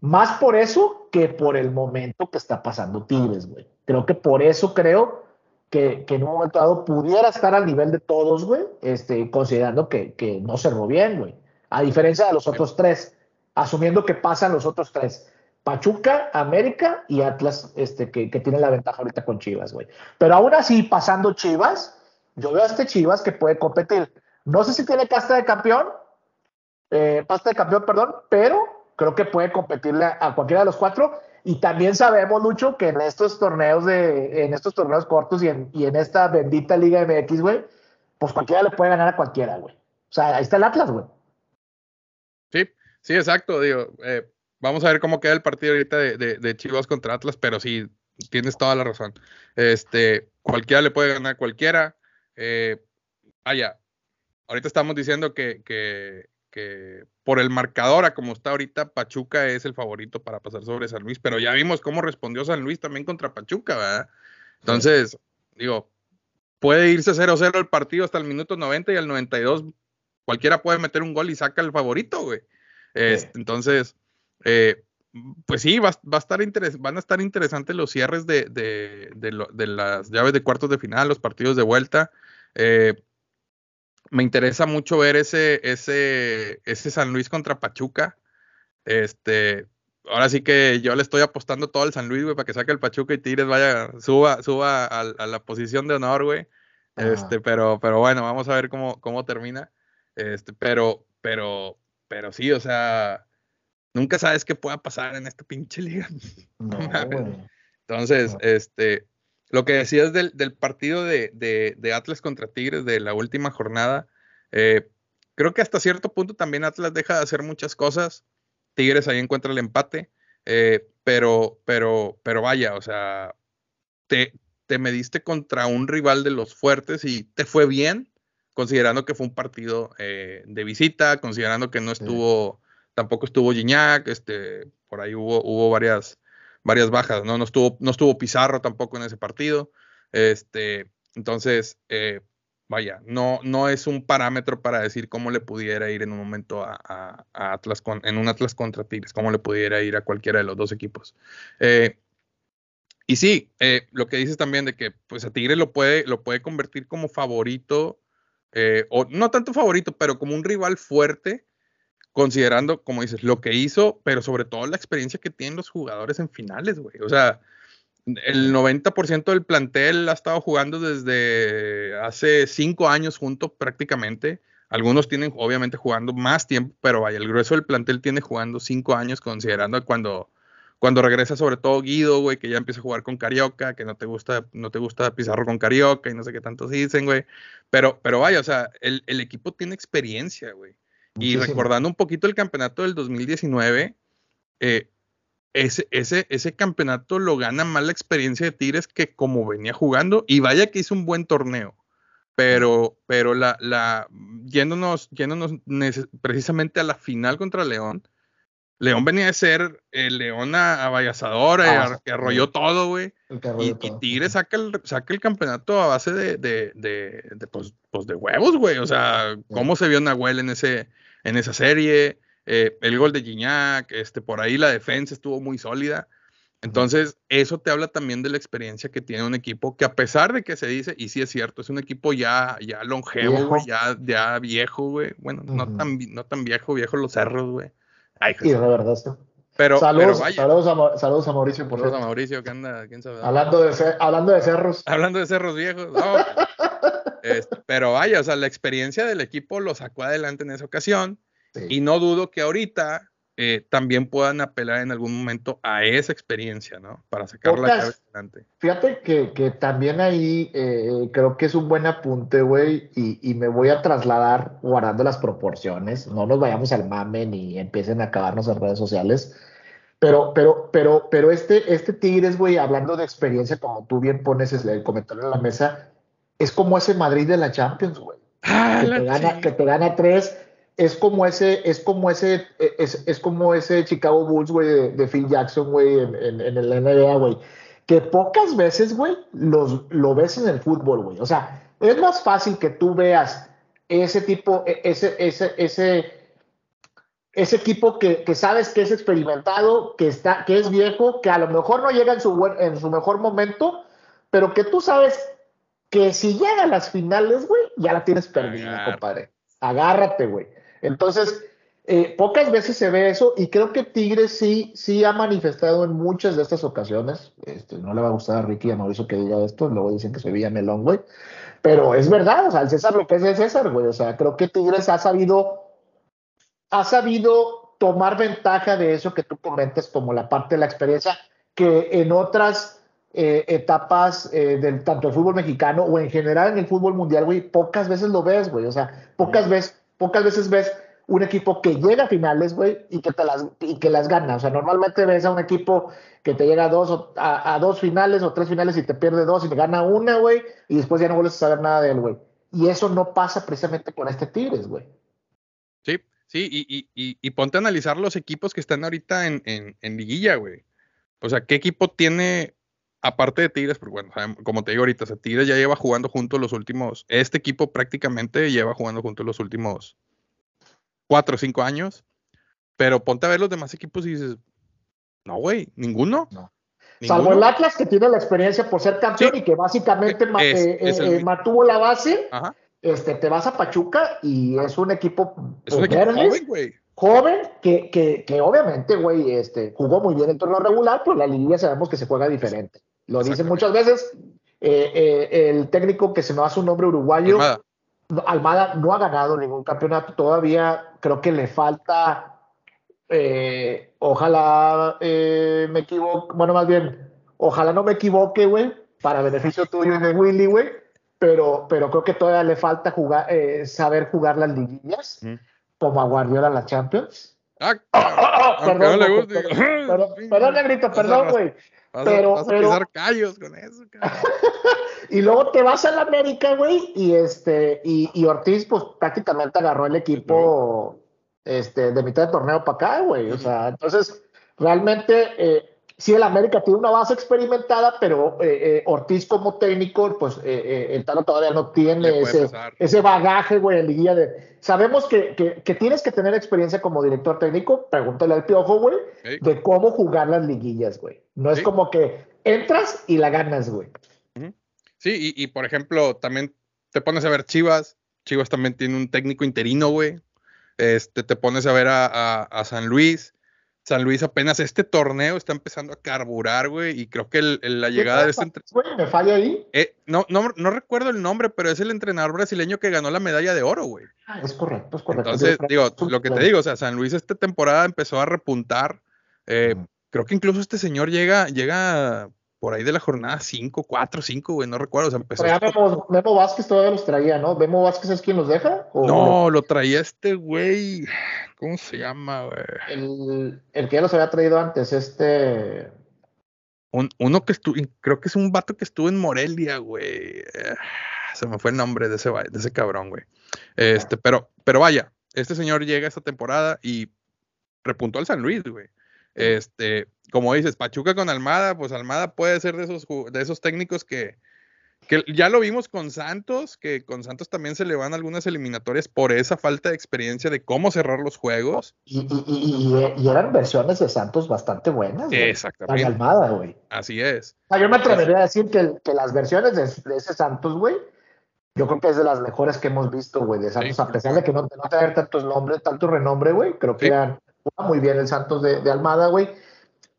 Más por eso que por el momento que está pasando Tigres, güey. Creo que por eso creo que, que en un momento dado pudiera estar al nivel de todos, güey, este, considerando que, que no cerró bien, güey. A diferencia de los otros tres, asumiendo que pasan los otros tres. Pachuca, América y Atlas, este, que, que tienen la ventaja ahorita con Chivas, güey. Pero aún así, pasando Chivas, yo veo a este Chivas que puede competir. No sé si tiene casta de campeón, eh, pasta de campeón, perdón, pero creo que puede competirle a, cualquiera de los cuatro. Y también sabemos, Lucho, que en estos torneos de, en estos torneos cortos y en, y en esta bendita Liga MX, güey, pues cualquiera le puede ganar a cualquiera, güey. O sea, ahí está el Atlas, güey. Sí, sí, exacto. Digo, eh, vamos a ver cómo queda el partido ahorita de, de- de Chivas contra Atlas, pero sí, tienes toda la razón. Este, cualquiera le puede ganar a cualquiera. Eh, vaya, ahorita estamos diciendo que, que, que por el marcador, a como está ahorita, Pachuca es el favorito para pasar sobre San Luis, pero ya vimos cómo respondió San Luis también contra Pachuca, ¿verdad? Entonces, digo, puede irse 0-0 el partido hasta el minuto 90 y al 92 cualquiera puede meter un gol y saca el favorito, güey. Este, Entonces, eh, pues sí, va, va a estar interes- van a estar interesantes los cierres de, de- de lo- de las llaves de cuartos de final, los partidos de vuelta. Eh, me interesa mucho ver ese, ese, ese San Luis contra Pachuca. Este, ahora sí que yo le estoy apostando todo al San Luis, güey, para que saque el Pachuca y Tigres vaya, suba, suba a, a la posición de honor, güey. Este, pero, pero bueno, vamos a ver cómo, cómo termina. Este, pero, pero, pero sí, o sea, nunca sabes qué pueda pasar en esta pinche liga. No. Entonces, No. este, lo que decías del, del partido de, de- de Atlas contra Tigres de la última jornada, eh, creo que hasta cierto punto también Atlas deja de hacer muchas cosas. Tigres ahí encuentra el empate, eh, pero, pero, pero vaya, o sea, te, te mediste contra un rival de los fuertes y te fue bien, considerando que fue un partido eh, de visita, considerando que no estuvo, tampoco estuvo Gignac, este, por ahí hubo, hubo varias, varias bajas, ¿no? No estuvo, no estuvo Pizarro tampoco en ese partido. Este, entonces, eh, vaya, no, no es un parámetro para decir cómo le pudiera ir en un momento a, a- Atlas con, en un Atlas contra Tigres, cómo le pudiera ir a cualquiera de los dos equipos. Eh, y sí, eh, lo que dices también de que pues a Tigres lo puede, lo puede convertir como favorito, o no tanto favorito, pero como un rival fuerte, considerando, como dices, lo que hizo, pero sobre todo la experiencia que tienen los jugadores en finales, güey. O sea, el 90% del plantel ha estado jugando desde hace cinco años junto prácticamente. Algunos tienen obviamente jugando más tiempo, pero vaya, el grueso del plantel tiene jugando cinco años, considerando cuando, cuando regresa sobre todo Guido, güey, que ya empieza a jugar con Carioca, que no te gusta, no te gusta Pizarro con Carioca y no sé qué tantos dicen, güey. Pero, pero vaya, o sea, el, el equipo tiene experiencia, güey. Y recordando un poquito el campeonato del 2019, eh, ese, ese, ese campeonato lo gana más la experiencia de Tigres que como venía jugando. Y vaya que hizo un buen torneo. Pero, pero la, la, yéndonos, yéndonos precisamente a la final contra León, León venía de ser el León a- avallasador, eh, Ah, que arrolló todo, güey. Y, y. Tigres saca el, saca el campeonato a base de, de, de, de, pues, pues, de huevos, güey. O sea, cómo se vio Nahuel en, ese, en esa serie, eh, el gol de Gignac, este, por ahí la defensa estuvo muy sólida. Entonces, eso te habla también de la experiencia que tiene un equipo que a pesar de que se dice, y sí es cierto, es un equipo ya, ya longevo, Viejo. ya, ya viejo, güey. Bueno, no, tan, no tan viejo, viejo los cerros, güey. Ay, Y de verdad, esto. pero, saludos, pero saludos, a, saludos a Mauricio, por Saludos a. Mauricio, que anda, quién sabe. Hablando de, hablando de cerros. Hablando de cerros viejos, no. Este, pero vaya, o sea, la experiencia del equipo lo sacó adelante en esa ocasión Sí. y no dudo que ahorita eh, también puedan apelar en algún momento a esa experiencia, ¿no? Para sacar la cabeza adelante. Fíjate que, que también ahí eh, creo que es un buen apunte, güey, y, y me voy a trasladar guardando las proporciones. No nos vayamos al mame ni empiecen a acabarnos en redes sociales. Pero, pero, pero, pero este, este Tigres, güey, hablando de experiencia, como tú bien pones el comentario en la mesa, es como ese Madrid de la Champions, güey. Ah, que la te gana, que te gana tres, es como ese, es como ese, es, es como ese Chicago Bulls, güey, de, de Phil Jackson, güey, en, en, en el NBA, güey. Que pocas veces, güey, los, lo ves en el fútbol, güey. O sea, es más fácil que tú veas ese tipo, e- ese, ese, ese, ese equipo que, que sabes que es experimentado, que, está, que es viejo, que a lo mejor no llega en su, buen- en su mejor momento, pero que tú sabes que si llega a las finales, güey, ya la tienes perdida, Agárrate. compadre. Agárrate, güey. Entonces, eh, pocas veces se ve eso y creo que Tigres sí, sí ha manifestado en muchas de estas ocasiones. Este, no le va a gustar a Ricky y a Mauricio que diga esto, luego dicen que soy Villamelón, güey. Pero es verdad, o sea, el César lo que es el César, güey. O sea, creo que Tigres ha sabido, ha sabido tomar ventaja de eso que tú comentas como la parte de la experiencia que en otras eh, etapas eh, del tanto el fútbol mexicano o en general en el fútbol mundial, güey, pocas veces lo ves, güey. O sea, pocas veces, pocas veces ves un equipo que llega a finales, güey, y que te las y que las gana. O sea, normalmente ves a un equipo que te llega a dos, o- a, a dos finales o tres finales y te pierde dos y te gana una, güey, y después ya no vuelves a saber nada de él, güey. Y eso no pasa precisamente con este Tigres, güey. Sí, sí, y, y, y, y ponte a analizar los equipos que están ahorita en, en, en liguilla, güey. O sea, ¿qué equipo tiene, aparte de Tigres? Porque bueno, como te digo ahorita, o sea, Tigres ya lleva jugando juntos los últimos, este equipo prácticamente lleva jugando juntos los últimos cuatro o cinco años, pero ponte a ver los demás equipos y dices, no, güey, ninguno. No. Ninguno. Salvo el Atlas, que tiene la experiencia por ser campeón Sí. y que básicamente Es- eh, es eh, mantuvo la base. Ajá. Este, te vas a Pachuca y es un equipo, Es un equipo verdes, joven, güey. Joven, que, que, que obviamente, güey, este, jugó muy bien en torneo regular, pero la liguilla sabemos que se juega diferente. Lo dicen muchas veces. eh, eh, el técnico que se nos hace un nombre uruguayo, Almada. no- Almada no ha ganado ningún campeonato todavía. Creo que le falta. eh, ojalá me equivoque. Bueno, más bien, ojalá no me equivoque, güey, para beneficio tuyo y de Willy, güey. Pero, pero creo que todavía le falta jugar, saber jugar las liguillas. Como a Guardiola las Champions. Ah, Ah, aunque no le guste. perdón, perdón, perdón, negrito, perdón, güey. Pero- vas a pero- pisar callos con eso, cabrón. Y luego te vas a la América, güey, y este, y, y Ortiz, pues prácticamente agarró el equipo este, de mitad de torneo para acá, güey. O sea, entonces, realmente, eh, sí, el América tiene una base experimentada, pero eh, eh, Ortiz como técnico, pues eh, eh, el Tano todavía no tiene ese, ese bagaje, güey, en liguilla de. Sabemos que, que, que tienes que tener experiencia como director técnico, pregúntale al piojo, güey, de cómo jugar las liguillas, güey. No es como que entras y la ganas, güey. Sí, y, y, por ejemplo, también te pones a ver Chivas. Chivas también tiene un técnico interino, güey. Este, te pones a ver a, a- a San Luis. San Luis apenas este torneo está empezando a carburar, güey. Y creo que el- el- la llegada de este entre- Güey, me falla ahí. eh, no, no, no recuerdo el nombre, pero es el entrenador brasileño que ganó la medalla de oro, güey. Ah, es correcto, es correcto. Entonces, digo, lo que te digo, o sea, San Luis esta temporada empezó a repuntar. Eh, creo que incluso este señor llega, llega por ahí de la jornada 5, 4, 5, güey, no recuerdo. O sea, empezó. Pero ya Memo, Memo Vázquez todavía los traía, ¿no? ¿Memo Vázquez es quien los deja? ¿O No, lo traía este güey. ¿Cómo se llama, güey? El, el que ya los había traído antes, este. Un- uno que estuvo, creo que es un vato que estuvo en Morelia, güey. Eh, Se me fue el nombre de ese, de ese cabrón, güey. Este, pero, pero vaya, este señor llega esta temporada y repuntó al San Luis, güey. Este, como dices, Pachuca con Almada, pues Almada puede ser de esos, de esos técnicos que, que ya lo vimos con Santos, que con Santos también se le van algunas eliminatorias por esa falta de experiencia de cómo cerrar los juegos. Y, y- y- y- eran versiones de Santos bastante buenas, güey. Exactamente. Almada, güey. Así es. O sea, yo me atrevería a decir que, que las versiones de, de ese Santos, güey, yo creo que es de las mejores que hemos visto, güey, de Santos, Sí. a pesar de que no, de no tener tantos nombres, tanto renombre, güey, creo que Sí. eran muy bien el Santos de, de Almada, güey.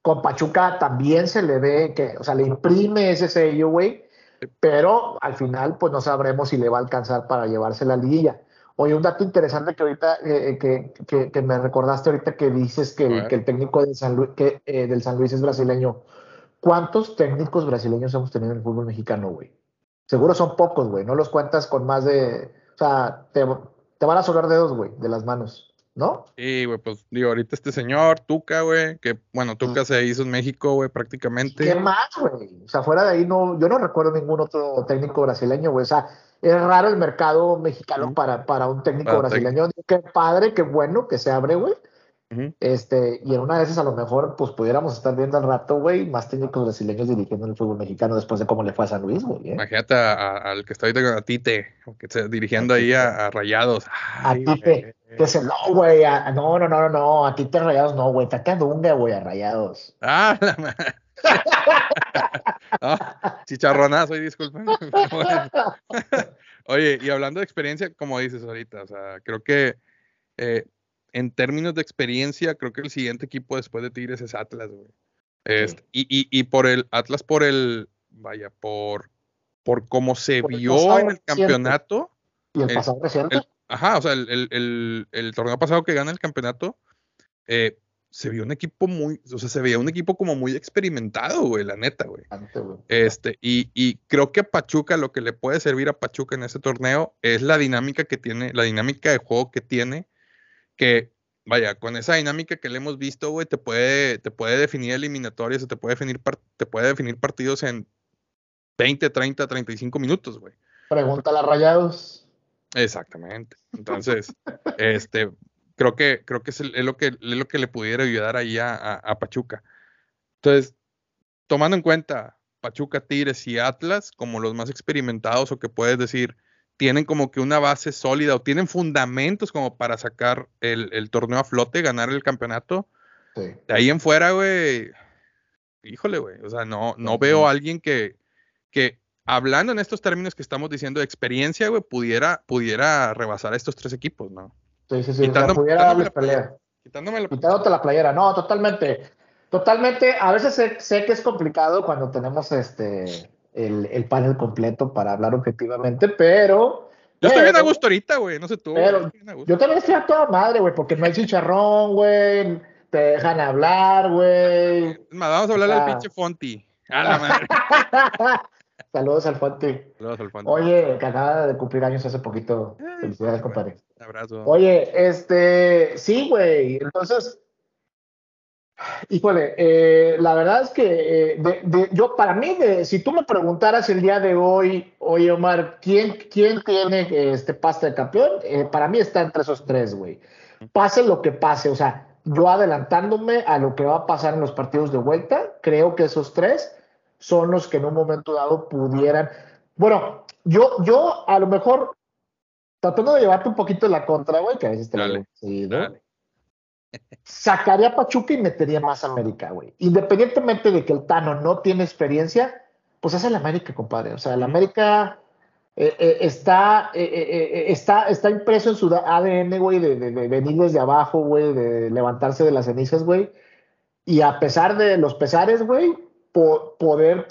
Con Pachuca también se le ve que, o sea, le imprime ese sello, güey, pero al final, pues no sabremos si le va a alcanzar para llevarse la liguilla. Oye, un dato interesante que ahorita, eh, que, que, que me recordaste ahorita que dices que el, que el técnico del San, Luis, que, eh, del San Luis es brasileño. ¿Cuántos técnicos brasileños hemos tenido en el fútbol mexicano, güey? Seguro son pocos, güey. No los cuentas con más de. O sea, te, te van a sobrar dedos, güey, de las manos, ¿no? Y, güey, pues digo, ahorita este señor, Tuca, güey, que bueno, Tuca se hizo en México, güey, prácticamente. ¿Qué más, güey? O sea, fuera de ahí, no, yo no recuerdo ningún otro técnico brasileño, güey. O sea, es raro el mercado mexicano Ujú. para, para un técnico Para brasileño. Qué padre, qué bueno que se abre, güey. Este, y en una de esas a lo mejor, pues pudiéramos estar viendo al rato, güey, más técnicos brasileños dirigiendo el fútbol mexicano después de cómo le fue a San Luis, güey. ¿eh? Imagínate a- a- al que está ahorita con a Tite, que dirigiendo ahí a, a Rayados. A Ay, Tite. güey. Que se, no, güey, a- no, no, no, no, no, a ti te rayados, no, güey, taca Dunga, güey, a rayados. Ah, la madre. Ah, chicharronazo, y disculpen. Oye, y hablando de experiencia, como dices ahorita, o sea, creo que eh, en términos de experiencia, creo que el siguiente equipo después de Tigres es Atlas, güey. Este, y, y, y por el Atlas, por el, vaya, por, por cómo se Por vio en el campeonato. Y el pasado reciente, ajá, o sea, el, el- el- el torneo pasado que gana el campeonato, eh, se vio un equipo muy, o sea, se veía un equipo como muy experimentado, güey, la neta, güey. Este, y, y creo que a Pachuca lo que le puede servir a Pachuca en este torneo es la dinámica que tiene, la dinámica de juego que tiene, que vaya, con esa dinámica que le hemos visto, güey, te puede, te puede definir eliminatorias, o te puede definir, te puede definir partidos en 20, 30, 35 minutos, güey. Pregúntale a rayados. Exactamente. Entonces, este, creo que, creo que es, el- es lo que es lo que le pudiera ayudar ahí a, a- a Pachuca. Entonces, tomando en cuenta Pachuca, Tigres y Atlas como los más experimentados o que puedes decir, tienen como que una base sólida o tienen fundamentos como para sacar el, el torneo a flote, ganar el campeonato. Sí. De ahí en fuera, güey, híjole, güey, o sea, no, no veo a alguien que, que hablando en estos términos que estamos diciendo de experiencia, güey, pudiera, pudiera rebasar a estos tres equipos, ¿no? Sí, sí, sí. o sea, Quitando- pudiera quitándome darles la pelea. Quitándome la... Quitándote la playera. No, totalmente. Totalmente. A veces sé, sé que es complicado cuando tenemos este el, el panel completo para hablar objetivamente, pero. Yo estoy bien a gusto ahorita, güey, no sé tú. pero. Yo también estoy a toda madre, güey, porque no hay chicharrón, güey. Te dejan hablar, güey. Vamos a hablarle al pinche Fonti. A la madre. Saludos al Fonte. Saludos al Fonti. Oye, que acaba de cumplir años hace poquito. Felicidades, compadre. Un abrazo. Oye, este, sí, güey. Entonces, híjole, eh, la verdad es que eh, de- de- yo, para mí, de- si tú me preguntaras el día de hoy, oye, Omar, ¿quién, quién tiene este pasta de campeón? Eh, para mí está entre esos tres, güey. Pase lo que pase, o sea, yo adelantándome a lo que va a pasar en los partidos de vuelta, creo que esos tres son los que en un momento dado pudieran. Bueno, yo, yo a lo mejor tratando de llevarte un poquito la contra, güey, que a veces te lo Dale, dale. Sacaría a Pachuca y metería más a América, güey. Independientemente de que el Tano no tiene experiencia, pues es el América, compadre. O sea, el América eh, eh, está, eh, está, está impreso en su ADN, güey, de, de- de venir desde abajo, güey, de levantarse de las cenizas, güey. Y a pesar de los pesares, güey, po- poder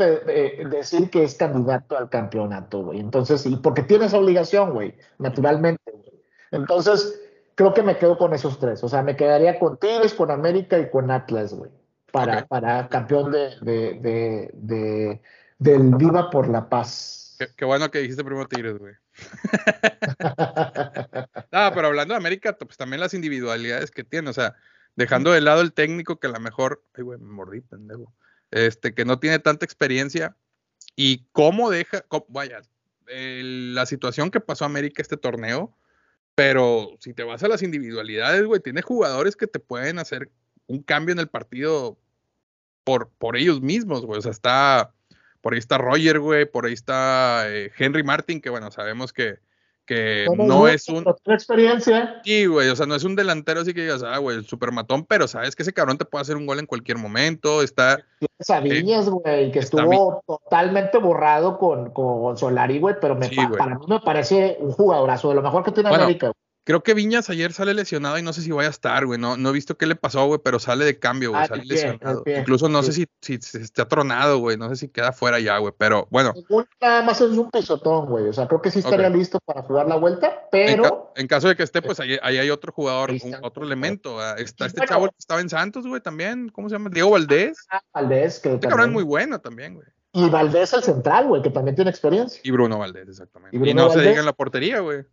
decir que es candidato al campeonato, güey. Entonces, y porque tiene esa obligación, güey, naturalmente. Entonces, creo que me quedo con esos tres. O sea, me quedaría con Tigres, con América y con Atlas, güey. para, para campeón de, de, de, de- del Viva por la Paz. Qué, qué bueno que dijiste primero Tigres, güey. Ah, pero hablando de América, pues también las individualidades que tiene, o sea, dejando de lado el técnico que a lo mejor, ay, güey, me mordí, pendejo, este, que no tiene tanta experiencia y cómo deja, cómo- vaya, el- la situación que pasó América este torneo, pero si te vas a las individualidades, güey, tiene jugadores que te pueden hacer un cambio en el partido por, por ellos mismos, güey, o sea, está, por ahí está Roger, güey, por ahí está eh, Henry Martin, que bueno, sabemos que, que no es un... tiene experiencia. Sí, güey, o sea, no es un delantero así que digas, ah, güey, el super matón, pero sabes que ese cabrón te puede hacer un gol en cualquier momento, está, a Viñas, güey, que estuvo totalmente borrado con, con Solari, güey, pero me Sí, pa- güey. para mí me parece un jugadorazo, de lo mejor que tiene Bueno, América. güey. Creo que Viñas ayer sale lesionado y no sé si vaya a estar, güey, no, no he visto qué le pasó, güey, pero sale de cambio, güey, Ah, sale pie, lesionado, pie, incluso no sí. sé si, si, está tronado, güey, no sé si queda fuera ya, güey, pero bueno, Nada más es un pisotón, güey. O sea, creo que sí estaría Ok. listo para jugar la vuelta, en, ca- pero en caso de que esté, pues ahí, ahí hay otro jugador, un- otro elemento, ah, está este bueno. chavo que estaba en Santos, güey, también, ¿cómo se llama? Diego Valdés, Valdés, que este cabrón es muy bueno también, güey, Y Valdés el central, güey, que también tiene experiencia. y Bruno Valdés, exactamente, Y no se diga en la portería, güey.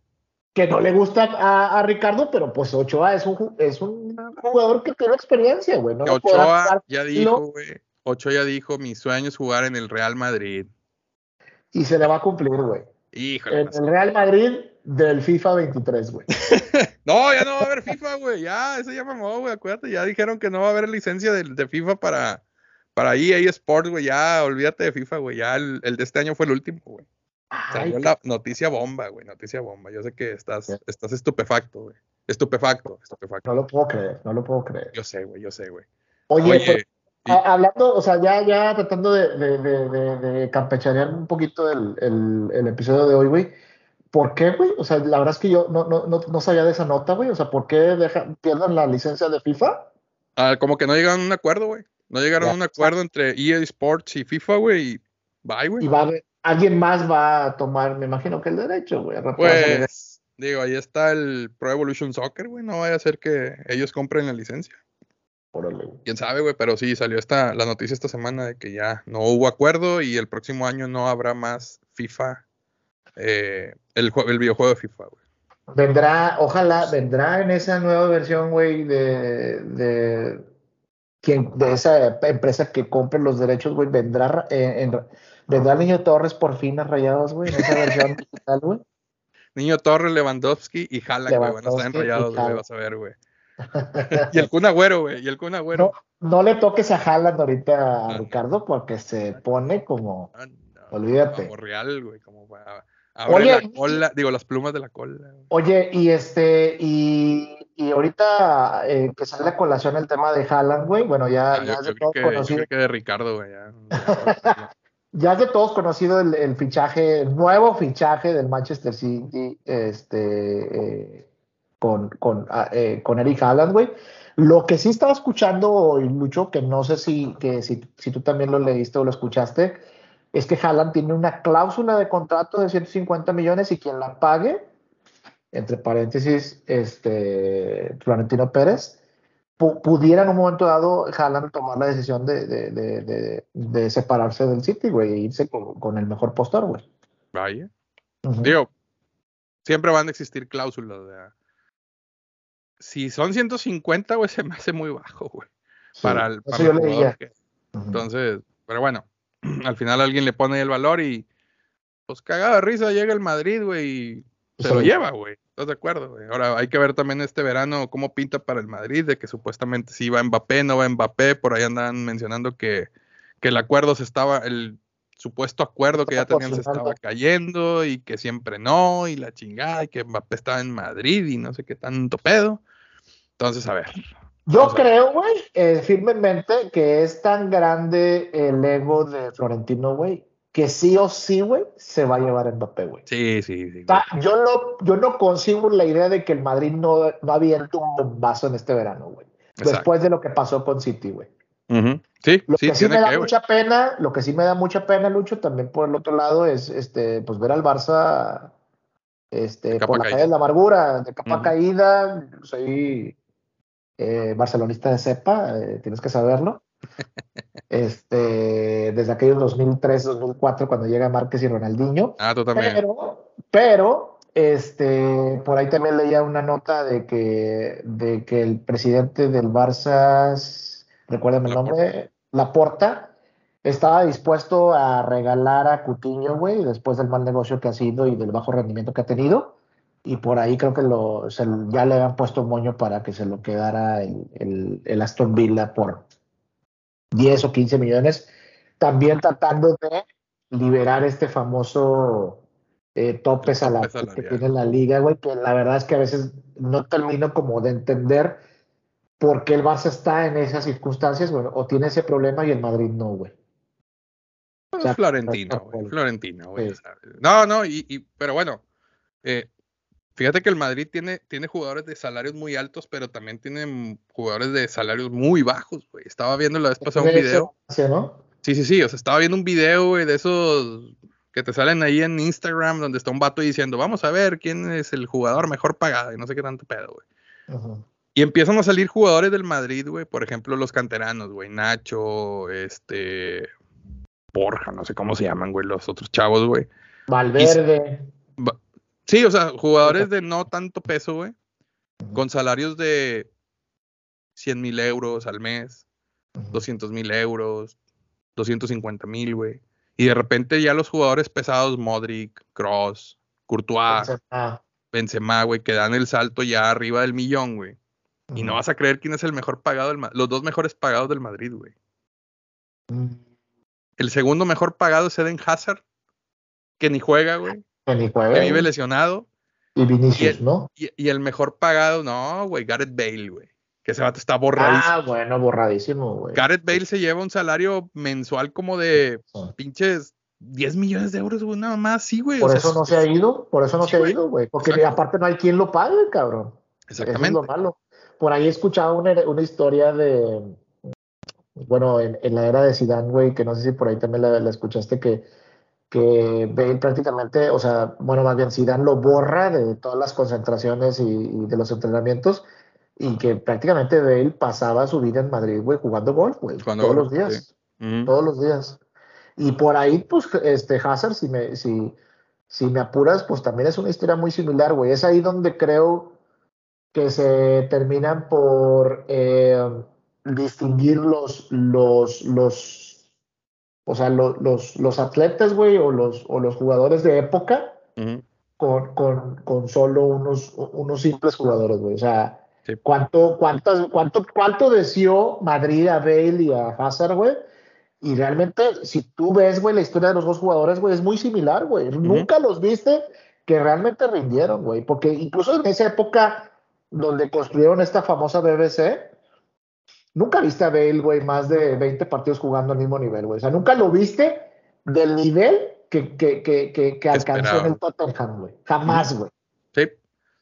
Que no le gusta a, a Ricardo, pero pues Ochoa es un, es un jugador que tiene experiencia, güey. No Ochoa ya dijo, güey. Ochoa ya dijo, mi sueño es jugar en el Real Madrid. Y se le va a cumplir, güey. Híjole. En sé. el Real Madrid del FIFA 23, güey. No, ya no va a haber FIFA, güey. Ya, eso ya mamó, güey. Acuérdate, ya dijeron que no va a haber licencia de, de FIFA para, para EA Sports, güey. Ya, olvídate de FIFA, güey. Ya el, el de este año fue el último, güey. Ay, Salió la noticia bomba, güey. Noticia bomba. Yo sé que estás, estás estupefacto, güey. Estupefacto, estupefacto. no lo puedo creer, no lo puedo creer. Yo sé, güey, yo sé, güey. Oye, Oye, pero, y- a- hablando, o sea, ya, ya tratando de, de, de, de, campechanear un poquito el, el, el episodio de hoy, güey. ¿Por qué, güey? O sea, la verdad es que yo no, no, no, no sabía de esa nota, güey. O sea, ¿por qué deja- pierden la licencia de FIFA? ah, como que no llegaron a un acuerdo, güey. No llegaron Ya. a un acuerdo entre EA Sports y FIFA, güey. Y bye, güey. Y va a haber- alguien más va a tomar, me imagino que el derecho, güey. Pues, digo, ahí está el Pro Evolution Soccer, güey. No vaya a ser que ellos compren la licencia. Órale, güey. Quién sabe, güey, pero sí salió esta, la noticia esta semana de que ya no hubo acuerdo y el próximo año no habrá más FIFA, eh, el, jue- el videojuego de FIFA, güey. Vendrá, ojalá, vendrá en esa nueva versión, güey, de, de, quien, de esa empresa que compre los derechos, güey, vendrá, eh, en- vendrá Niño Torres por fin a Rayados, güey, en esa versión digital, güey. Niño Torres, Lewandowski y Haaland, güey, van a estar güey, Haaland. vas a ver, güey. Y el Kun Agüero, güey, y el Kun Agüero. No le toques a Haaland ahorita a Ah. Ricardo porque se pone como, Ah, no, olvídate. Como real, güey, como para... Oye, la cola, digo, las plumas de la cola. Oye, y este, y, y ahorita eh, que sale a colación el tema de Haaland, güey, bueno, ya, Ah, ya yo, es de yo creo que, yo conocido, creo que de Ricardo, güey, ya. ya. ya es de todos conocido el, fichaje, el nuevo fichaje del Manchester City, este, eh, con, con, ah, eh, con Eric Haaland, güey. Lo que sí estaba escuchando, y Lucho, que no sé si, que si, si tú también lo leíste o lo escuchaste, es que Haaland tiene una cláusula de contrato de 150 millones y quien la pague, entre paréntesis, este, Florentino Pérez, pudiera en un momento dado Haaland tomar la decisión de, de, de, de, separarse del City, güey, e irse con, con el mejor postor, güey. Vaya. Digo, siempre van a existir cláusulas. Si son 150, güey, se me hace muy bajo, güey. Sí, Para el, para el jugador. Entonces, pero bueno, al final alguien le pone el valor y pues cagada de risa llega el Madrid, güey, y se lo lleva, güey. ¿Estás de acuerdo, güey? Ahora hay que ver también este verano cómo pinta para el Madrid, de que supuestamente si va Mbappé, no va Mbappé, por ahí andan mencionando que, que el acuerdo se estaba, el supuesto acuerdo que ya tenían se estaba cayendo y que siempre no, y la chingada, y que Mbappé estaba en Madrid y no sé qué tanto pedo. Entonces, a ver. Yo a creo, güey, eh, firmemente que es tan grande el ego de Florentino, güey, que sí o sí, güey, se va a llevar a Mbappé, güey. Sí, sí, sí. O sea, yo no, yo no consigo la idea de que el Madrid no, no aviente un bombazo en este verano, güey. Después de lo que pasó con City, güey. Sí, Lo sí, que sí me da que, mucha pena, lo que sí me da mucha pena, Lucho, también por el otro lado, es este, pues ver al Barça este, por la caída. calle de la amargura, de capa caída. Soy eh, barcelonista de cepa, eh, tienes que saberlo. Este, desde aquellos 2003, 2004, cuando llega Márquez y Ronaldinho. Ah, tú también. Pero, pero, este, por ahí también leía una nota de que, de que el presidente del Barça, recuérdame el nombre, Laporta, estaba dispuesto a regalar a Cutiño, güey, después del mal negocio que ha sido y del bajo rendimiento que ha tenido. Y por ahí creo que lo, se- ya le habían puesto moño para que se lo quedara el, el- el Aston Villa por 10 o 15 millones. También tratando de liberar este famoso eh, tope salarial que tiene la liga, güey, que la verdad es que a veces no termino como de entender por qué el Barça está en esas circunstancias, bueno, o tiene ese problema y el Madrid no, güey. Pues sea, Florentino, güey. Florentino, güey. No, no, y, y- pero bueno, eh, fíjate que el Madrid tiene, tiene jugadores de salarios muy altos, pero también tiene jugadores de salarios muy bajos, güey. Estaba viendo la vez pasada un video. Sí, sí, sí, o sea, estaba viendo un video, güey, de esos que te salen ahí en Instagram, donde está un vato diciendo, vamos a ver quién es el jugador mejor pagado y no sé qué tanto pedo, güey. Y empiezan a salir jugadores del Madrid, güey, por ejemplo, los canteranos, güey, Nacho, este, Borja, no sé cómo se llaman, güey, los otros chavos, güey. Valverde. Sí, o sea, jugadores de no tanto peso, güey, con salarios de 100 mil euros al mes, 200 mil euros, 250 mil, güey. Y de repente ya los jugadores pesados, Modric, Cross, Courtois, Benzema, güey, que dan el salto ya arriba del millón, güey. Y no vas a creer quién es el mejor pagado del los dos mejores pagados del Madrid, güey. El segundo mejor pagado es Eden Hazard, que ni juega, güey, que vive lesionado. Y Vinicius, y el- ¿no? Y, y el mejor pagado, no, güey, Gareth Bale, güey. Que ese vato está borradísimo. Ah, bueno, borradísimo, güey. Gareth Bale se lleva un salario mensual como de Sí. pinches 10 millones de euros, güey, nada más, sí, güey. Por o sea, eso no se ha ido, por eso no Sí, se ha ido, güey. Porque aparte no hay quien lo pague, cabrón. Eso es Exactamente. lo malo. Por ahí he escuchado una, una historia de, bueno, en, en la era de Zidane, güey, que no sé si por ahí también la, la escuchaste, que, que Bale prácticamente, o sea, bueno, más bien Zidane lo borra de todas las concentraciones y, y de los entrenamientos y que prácticamente Bale pasaba su vida en Madrid, güey, jugando golf, güey, todos golf, los días todos los días. Y por ahí, pues, este Hazard, si me, si, si me apuras, pues también es una historia muy similar, güey. Es ahí donde creo que se terminan por eh, distinguir los, los, los, o sea, lo- los, los atletas, güey, o los, o los jugadores de época Ujú. con, con, con solo unos, unos simples jugadores, güey. O sea, Sí. ¿cuánto, cuántas, cuánto, cuánto deseó Madrid a Bale y a Hazard, güey? Y realmente, si tú ves, güey, la historia de los dos jugadores, güey, es muy similar, güey. Nunca los viste que realmente rindieron, güey. Porque incluso en esa época donde construyeron esta famosa BBC, nunca viste a Bale, güey, más de 20 partidos jugando al mismo nivel, güey. O sea, nunca lo viste del nivel que, que, que, que, que alcanzó en el Tottenham, güey. Jamás, güey. Sí.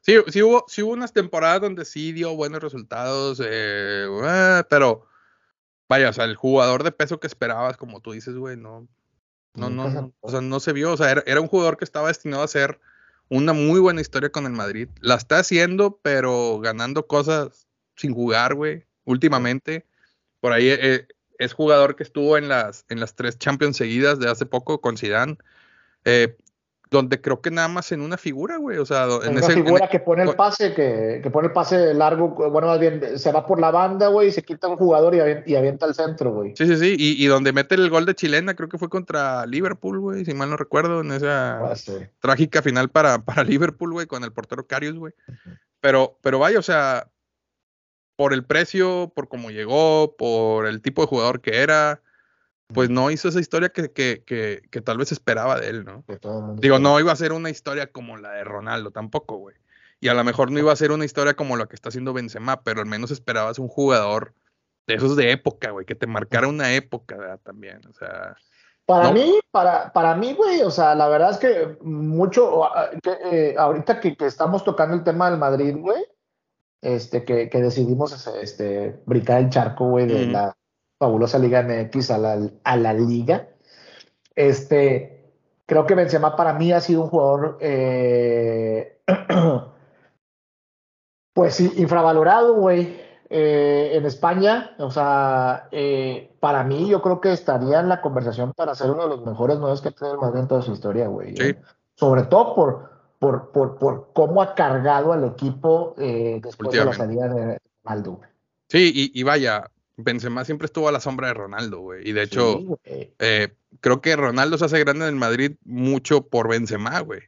Sí, sí hubo, sí hubo unas temporadas donde sí dio buenos resultados, eh, eh, pero vaya, o sea, el jugador de peso que esperabas, como tú dices, güey, no, no, no, o sea, no se vio, o sea, era, era un jugador que estaba destinado a hacer una muy buena historia con el Madrid. La está haciendo, pero ganando cosas sin jugar, güey, últimamente. Por ahí eh, es jugador que estuvo en las, en las tres Champions seguidas de hace poco con Zidane. eh, donde creo que nada más en una figura, güey. O sea, en en- figura que pone el pase, que, que pone el pase largo, bueno, más bien se va por la banda, güey, y se quita un jugador y avienta, y avienta al centro, güey. Sí, sí, sí. Y, y donde mete el gol de chilena, creo que fue contra Liverpool, güey, si mal no recuerdo, en esa Ah, sí. trágica final para, para Liverpool, güey, con el portero Carius, güey. Pero, pero vaya, o sea, por el precio, por cómo llegó, por el tipo de jugador que era, pues no hizo esa historia que, que, que, que tal vez esperaba de él, ¿no? Digo, no iba a ser una historia como la de Ronaldo tampoco, güey. Y a lo mejor no iba a ser una historia como la que está haciendo Benzema, pero al menos esperabas un jugador de esos de época, güey, que te marcara una época ¿verdad? también. O sea, Para ¿no? mí, para, para mí, güey, o sea, la verdad es que mucho, ah, eh, ahorita que, que estamos tocando el tema del Madrid, güey, este, que, que decidimos este, brincar el charco, güey, de la fabulosa Liga MX a la, a la Liga, este, creo que Benzema para mí ha sido un jugador, eh, pues sí, infravalorado, güey, eh, en España, o sea, eh, para mí yo creo que estaría en la conversación para ser uno de los mejores nueve que tiene el Madrid en toda su historia, güey. Sí. Sobre todo por, por, por, por cómo ha cargado al equipo eh, después de la salida de Ronaldo. Sí, y, y vaya, Benzema siempre estuvo a la sombra de Ronaldo, güey. Y de hecho, Sí, eh, creo que Ronaldo se hace grande en el Madrid mucho por Benzema, güey.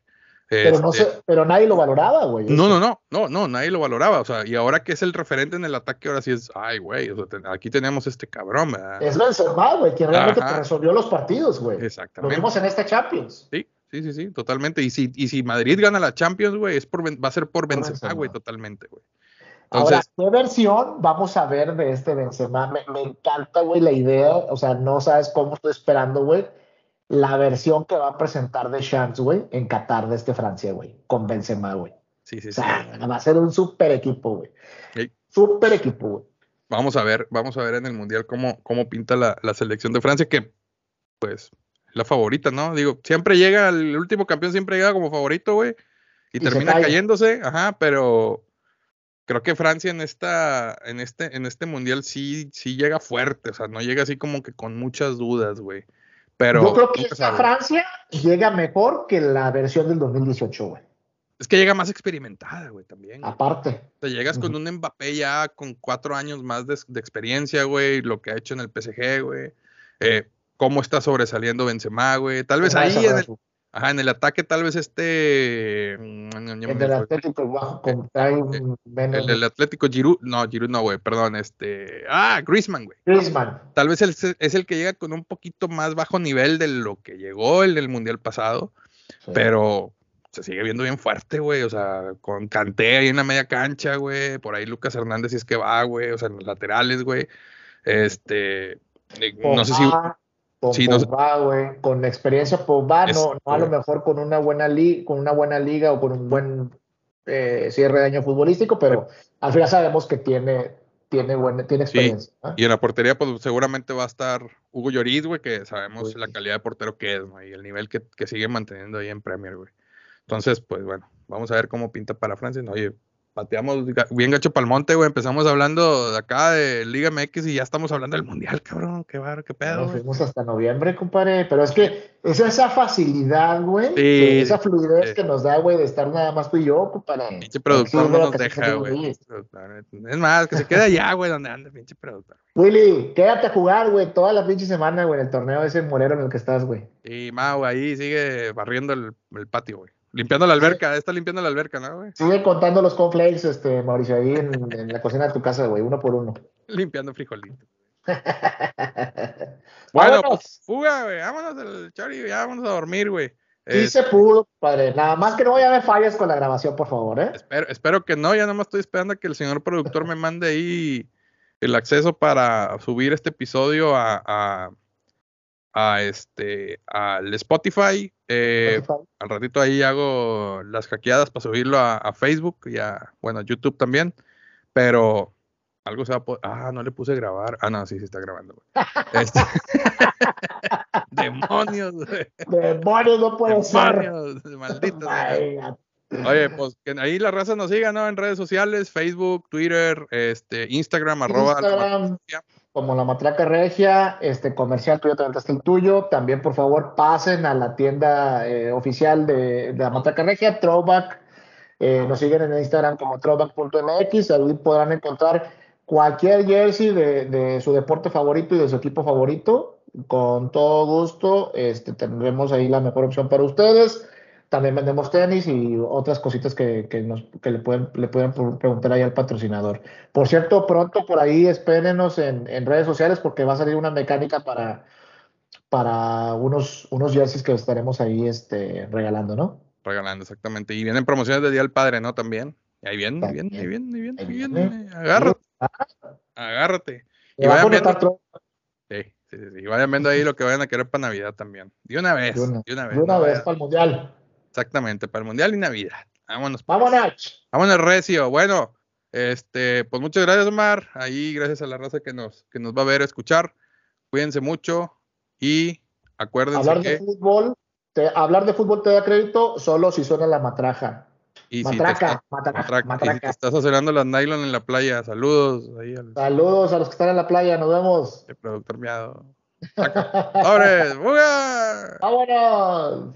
pero, no Este, sé, pero nadie lo valoraba, güey. No, no, no, no, no, nadie lo valoraba. O sea, y ahora que es el referente en el ataque, ahora sí es, ay, güey, o sea, te- aquí tenemos este cabrón, ¿verdad? Es Benzema, güey, quien realmente te resolvió los partidos, güey. Lo Exactamente. vimos en esta Champions. Sí, sí, sí, sí, totalmente. Y si, y si Madrid gana la Champions, güey, es por, Ben- va a ser por Benzema, Benzema. güey, totalmente, güey. Ahora, ¿qué versión vamos a ver de este Benzema? Me, me encanta, güey, la idea. O sea, no sabes cómo estoy esperando, güey. La versión que va a presentar de Champs, güey, en Qatar de este Francia, güey, con Benzema, güey. sí, sí, O sí. sea, va a ser un super equipo, güey. Sí. Super equipo, güey. Vamos a ver, vamos a ver en el Mundial cómo, cómo pinta la, la selección de Francia, que, pues, la favorita, ¿no? Digo, siempre llega, el último campeón siempre llega como favorito, güey, y, termina cayéndose, ajá, pero creo que Francia en esta, en este, en este Mundial sí, sí llega fuerte, o sea, no llega así como que con muchas dudas, güey. Pero Yo creo que esta. Francia llega mejor que la versión del 2018, güey. es que llega más experimentada, güey, también. Aparte. Te llegas con un Mbappé ya con cuatro años más de, de experiencia, güey, lo que ha hecho en el PSG, güey. Eh, cómo está sobresaliendo Benzema, güey. Tal vez ahí en el, ajá, en el ataque, tal vez este. mm, El del. Atlético bajo con menos El, el Atlético Giroud, no, Giroud no, güey, perdón, este. Ah, Griezmann, güey. Griezmann. Tal vez es el que llega con un poquito más bajo nivel de lo que llegó el del Mundial pasado, Sí. pero se sigue viendo bien fuerte, güey. O sea, con Canté ahí en la media cancha, güey. Por ahí Lucas Hernández si es que va, güey. O sea, en los laterales, güey. Este. eh, No sé si. Con sí, Pogba, güey, con experiencia Pogba, Es- no, no a lo güey. mejor con una buena liga, con una buena liga o con un buen eh, cierre de año futbolístico, pero al final sabemos que tiene, tiene buena, tiene Sí, experiencia. Y en la portería, pues seguramente va a estar Hugo Lloris, güey, que sabemos Uy. la calidad de portero que es, ¿no? Y el nivel que, que sigue manteniendo ahí en Premier, güey. Entonces, pues bueno, vamos a ver cómo pinta para Francia. ¿no? Oye, pateamos bien gacho pa'l monte, güey. Empezamos hablando de acá de Liga MX y ya estamos hablando del Mundial, cabrón. Qué barro, qué pedo, Nos fuimos hasta noviembre, compadre, pero es que es esa facilidad, güey, Sí, esa fluidez sí. que nos da, güey, de estar nada más tú y yo, compadre. Pinche productor Sí, no nos deja, de güey. Es más, que se quede allá, güey, donde anda, pinche productor. Willy, quédate a jugar, güey, toda la pinche semana, güey, en el torneo ese morero en el que estás, güey. Y Mau ahí sigue barriendo el, el patio, güey. Limpiando la alberca, está limpiando la alberca, ¿no, güey? Sigue contando los cornflakes, este, Mauricio, ahí en, en la cocina de tu casa, güey, uno por uno. Limpiando frijolitos. Bueno, pues fuga, güey. Vámonos del chori, ya vámonos a dormir, güey. Sí Eh, se pudo, padre. Nada más que no vaya a haber fallas con la grabación, por favor, ¿eh? espero, espero que no, ya nada más estoy esperando a que el señor productor me mande ahí el acceso para subir este episodio a, a, a este al Spotify. Eh, al ratito ahí hago las hackeadas para subirlo a, a Facebook y a, bueno, a YouTube también. Pero algo se va a poder. Ah, no le puse grabar. Ah, no, sí, sí está grabando. Este- Demonios. Demonios, no puede ser. Demonios, malditos. Ay, Oye, pues que ahí la raza nos siga, ¿no? En redes sociales, Facebook, Twitter, este, Instagram, arroba. Como la matraca regia, este comercial, ya te aventaste el tuyo. También, por favor, pasen a la tienda eh, oficial de, de la matraca regia, Throwback. Eh, nos siguen en Instagram como throwback.mx. Ahí podrán encontrar cualquier jersey de, de su deporte favorito y de su equipo favorito. Con todo gusto, este, tendremos ahí la mejor opción para ustedes. También vendemos tenis y otras cositas que, que, nos, que le, pueden, le pueden preguntar ahí al patrocinador. Por cierto, pronto por ahí espérenos en, en redes sociales porque va a salir una mecánica para, para unos, unos jerseys que estaremos ahí este, regalando, ¿no? Regalando, exactamente. Y vienen promociones de Día del Padre, ¿no? También. Y ahí viene, ahí viene, ahí viene, ahí viene, ahí Ahí viene. viene. Agárrate, agárrate. Me Y vayan viendo, sí, sí, sí, sí. Y vayan viendo ahí lo que vayan a querer para Navidad también. De una vez, de una, de una vez. de una no vez vaya- para el mundial. Exactamente, para el Mundial y Navidad. Vámonos. pues. ¡Vámonos! Vámonos, Recio. Bueno, este, pues muchas gracias, Omar. Ahí, gracias a la raza que nos, que nos va a ver, escuchar. Cuídense mucho y acuérdense Hablar de que fútbol, te- hablar de fútbol te da crédito solo si suena la matraja. Y si te Matraca, matraca, matraca. Y si matraca. te estás cenando las nylon en la playa, saludos ahí al, Saludos a los que están en la playa, nos vemos. al productor miado. ¡Vámonos!